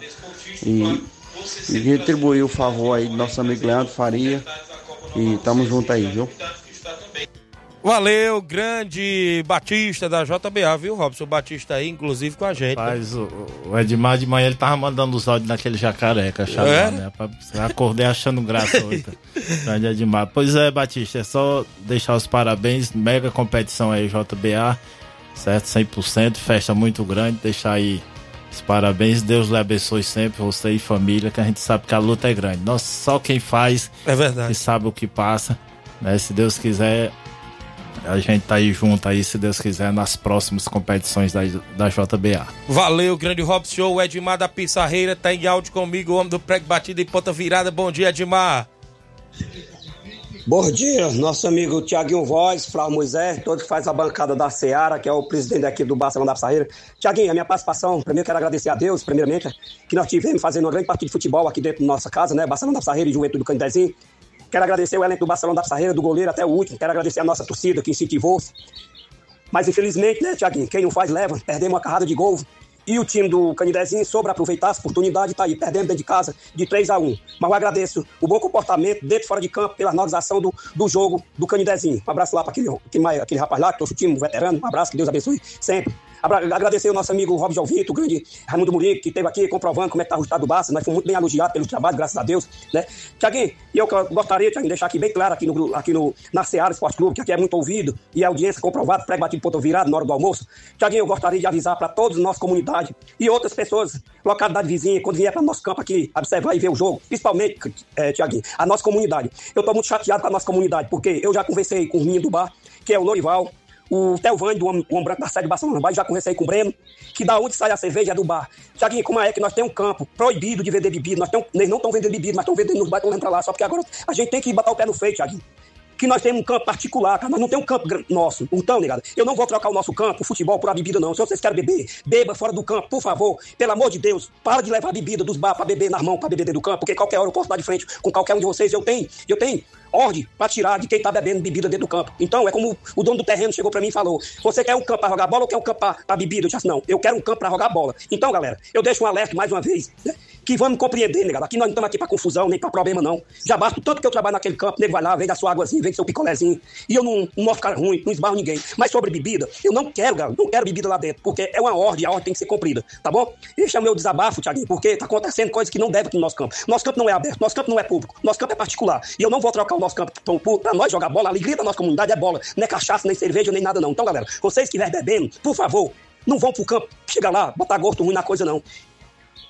[SPEAKER 7] e, e retribuir o favor aí do nosso amigo Leandro Faria. E tamo junto aí, viu?
[SPEAKER 1] Valeu, grande Batista da JBA, viu, Robson? Batista aí, inclusive com a gente. né?
[SPEAKER 13] Mas o, o Edmar de manhã ele tava mandando os áudios naquele jacareca, achava,
[SPEAKER 1] É?
[SPEAKER 13] né? Acordei achando graça hoje. tá? Grande Edmar. Pois é, Batista, é só deixar os parabéns. Mega competição aí, JBA, certo? 100%, festa muito grande. Deixar aí os parabéns. Deus lhe abençoe sempre, você e família, que a gente sabe que a luta é grande. Nossa, só quem faz
[SPEAKER 1] é verdade.
[SPEAKER 13] e sabe o que passa. Né? Se Deus quiser, a gente tá aí junto aí, se Deus quiser, nas próximas competições da, da JBA.
[SPEAKER 1] Valeu, grande Robson Show. O Edmar da Pissarreira tá em áudio comigo, o homem do prego batido e ponta virada. Bom dia, Edmar.
[SPEAKER 14] Bom dia, nosso amigo Tiaguinho Voz, Flávio Moisés, todo que faz a bancada da Seara, que é o presidente aqui do Barcelona da Pissarreira. Tiaguinho, a minha participação, primeiro quero agradecer a Deus, primeiramente, que nós tivemos fazendo uma grande partida de futebol aqui dentro da nossa casa, né? Barcelona da Pissarreira e Juventude do Candezinho. Quero agradecer o elenco do Barcelona da Pissarreira, do goleiro até o último. Quero agradecer a nossa torcida que incentivou. Mas infelizmente, né, Tiaguinho, quem não faz leva, perdemos uma carrada de gol. E o time do Canidezinho soube aproveitar essa oportunidade tá aí, perdendo dentro de casa de 3 a 1 Mas eu agradeço o bom comportamento dentro e fora de campo pela organização do, do jogo do Canidezinho. Um abraço lá para aquele, aquele, aquele rapaz lá que trouxe o time, o veterano. Um abraço, que Deus abençoe sempre. Agradecer o nosso amigo Rob Jovito, o grande Raimundo Murico, que esteve aqui comprovando como é que tá o resultado do Barça. Nós fomos muito bem elogiados pelo trabalho, graças a Deus. Né? Tiaguinho, eu gostaria de deixar aqui bem claro aqui, no, aqui no, na Seara Esporte Clube, que aqui é muito ouvido e a audiência comprovada, prego batido ponto virado na hora do almoço. Tiaguinho, eu gostaria de avisar para todos nossa comunidade e outras pessoas, localidade vizinha, quando vier para nosso campo aqui, observar e ver o jogo, principalmente, é, Tiaguinho, a nossa comunidade. Eu estou muito chateado com a nossa comunidade, porque eu já conversei com o menino do bar, que é o Lorival, o Telvani, do Homem, o Homem Branco da sede de mas já conversei com o Breno, que da onde sai a cerveja é do bar. Tiaguinho, como é que nós temos um campo proibido de vender bebida, nós temos, eles não estão vendendo bebida, mas estão vendendo nos bairros, pra lá, só porque agora a gente tem que botar o pé no freio, Tiaguinho. Que nós temos um campo particular, cara. Nós não temos um campo nosso. Então, negado, eu não vou trocar o nosso campo, o futebol, por a bebida, não. Se vocês querem beber, beba fora do campo, por favor. Pelo amor de Deus, para de levar bebida dos bar pra beber nas mãos, pra beber dentro do campo, porque qualquer hora eu posso dar de frente com qualquer um de vocês. Eu tenho, eu tenho ordem pra tirar de quem tá bebendo bebida dentro do campo. Então, é como o dono do terreno chegou pra mim e falou: Você quer um campo pra jogar bola ou quer um campo pra bebida? Eu disse não, eu quero um campo pra jogar bola. Então, galera, eu deixo um alerta mais uma vez, né? Que vamos compreender, negado. Aqui nós não estamos aqui pra confusão, nem pra problema, não. Já basta tanto que eu trabalho naquele campo, nego vai lá, vem da sua águazinha, vem do seu picolézinho. E eu não, não mostro cara ruim, não esbarro ninguém. Mas sobre bebida, eu não quero, galera, não quero bebida lá dentro, porque é uma ordem, a ordem tem que ser cumprida, tá bom? Esse é o meu desabafo, Thiaguinho, porque tá acontecendo coisas que não devem aqui no nosso campo. Nosso campo não é aberto, nosso campo não é público, nosso campo é particular. E eu não vou trocar o nosso campo pra nós jogar bola. A alegria da nossa comunidade é bola, não é cachaça, nem cerveja, nem nada, não. Então, galera, vocês que estiverem bebendo, por favor, não vão pro campo, chega lá, botar gosto ruim na coisa, não.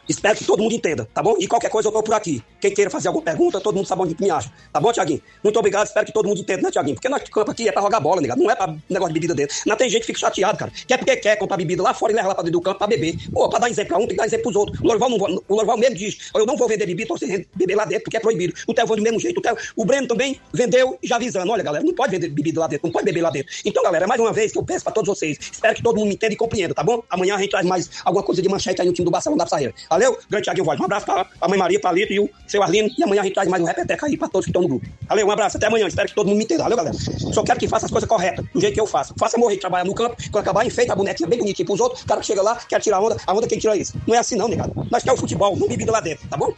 [SPEAKER 14] Espero que todo mundo entenda, tá bom? E qualquer coisa eu tô por aqui. Quem queira fazer alguma pergunta, todo mundo sabe onde me acha. Tá bom, Tiaguinho? Muito obrigado, espero que todo mundo entenda, né, Tiaguinho? Porque nosso campo aqui é pra jogar bola, negado. Não é pra negócio de bebida dentro. Não tem gente que fica chateado, cara. Quer porque quer comprar bebida lá fora e leva lá pra dentro do campo pra beber. Pô, pra dar exemplo pra um, tem que dar exemplo pros outros. O Lorival, não, o mesmo diz: eu não vou vender bebida pra você beber lá dentro, porque é proibido. O Telvão do mesmo jeito. O, Tel- o Breno também vendeu já avisando: olha, galera, não pode vender bebida lá dentro, não pode beber lá dentro. Então, galera, mais uma vez que eu peço pra todos vocês, espero que todo mundo me entenda e compreenda, tá bom? Amanhã a gente traz mais alguma coisa de manchete aí no time do Barcelona da. Valeu? Grande Thiaguinho Voz. Um abraço pra, pra mãe Maria, pra Lito e o seu Arlino. E amanhã a gente traz mais um repeteca aí pra todos que estão no grupo. Valeu, um abraço, até amanhã. Espero que todo mundo me entenda. Valeu, galera? Só quero que faça as coisas corretas, do jeito que eu faço. Faça morrer trabalhar no campo, quando acabar, enfeita a bonequinha bem bonitinha pros outros. O cara que chega lá, quer tirar onda, a onda quem tira isso. Não é assim não, negado. Nós queremos futebol, não bebida lá dentro, tá bom?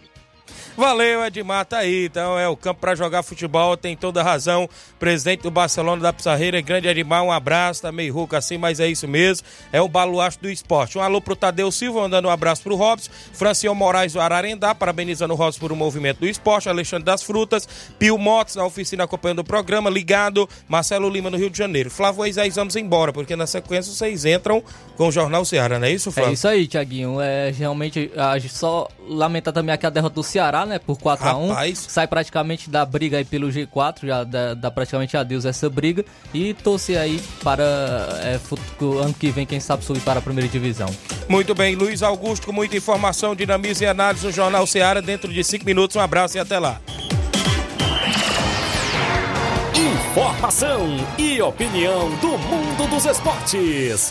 [SPEAKER 1] Valeu, Edmar, tá aí. Então é o campo para jogar futebol, tem toda razão. Presidente do Barcelona da Pissarreira, grande Edmar, um abraço, tá meio rouco assim, mas é isso mesmo. É o baluarte do esporte. Um alô pro Tadeu Silva, mandando um abraço pro Robson. Francion Moraes do Ararendá, parabenizando o Robson por um movimento do esporte. Alexandre das Frutas, Pio Motos na oficina acompanhando o programa, ligado. Marcelo Lima no Rio de Janeiro. Flávio Moisés, vamos embora, porque na sequência vocês entram com o Jornal Ceará, não é isso, Flávio?
[SPEAKER 2] É isso aí, Tiaguinho. É, realmente, só lamenta também aqui a derrota do Ceará, né? Por 4x1. Sai praticamente da briga aí pelo G4, já dá, dá praticamente adeus essa briga. E torcer aí para é, ano que vem, quem sabe, subir para a primeira divisão.
[SPEAKER 1] Muito bem, Luiz Augusto, com muita informação, dinamismo e análise no Jornal Ceará. Dentro de 5 minutos, um abraço e até lá.
[SPEAKER 5] Informação e opinião do mundo dos esportes.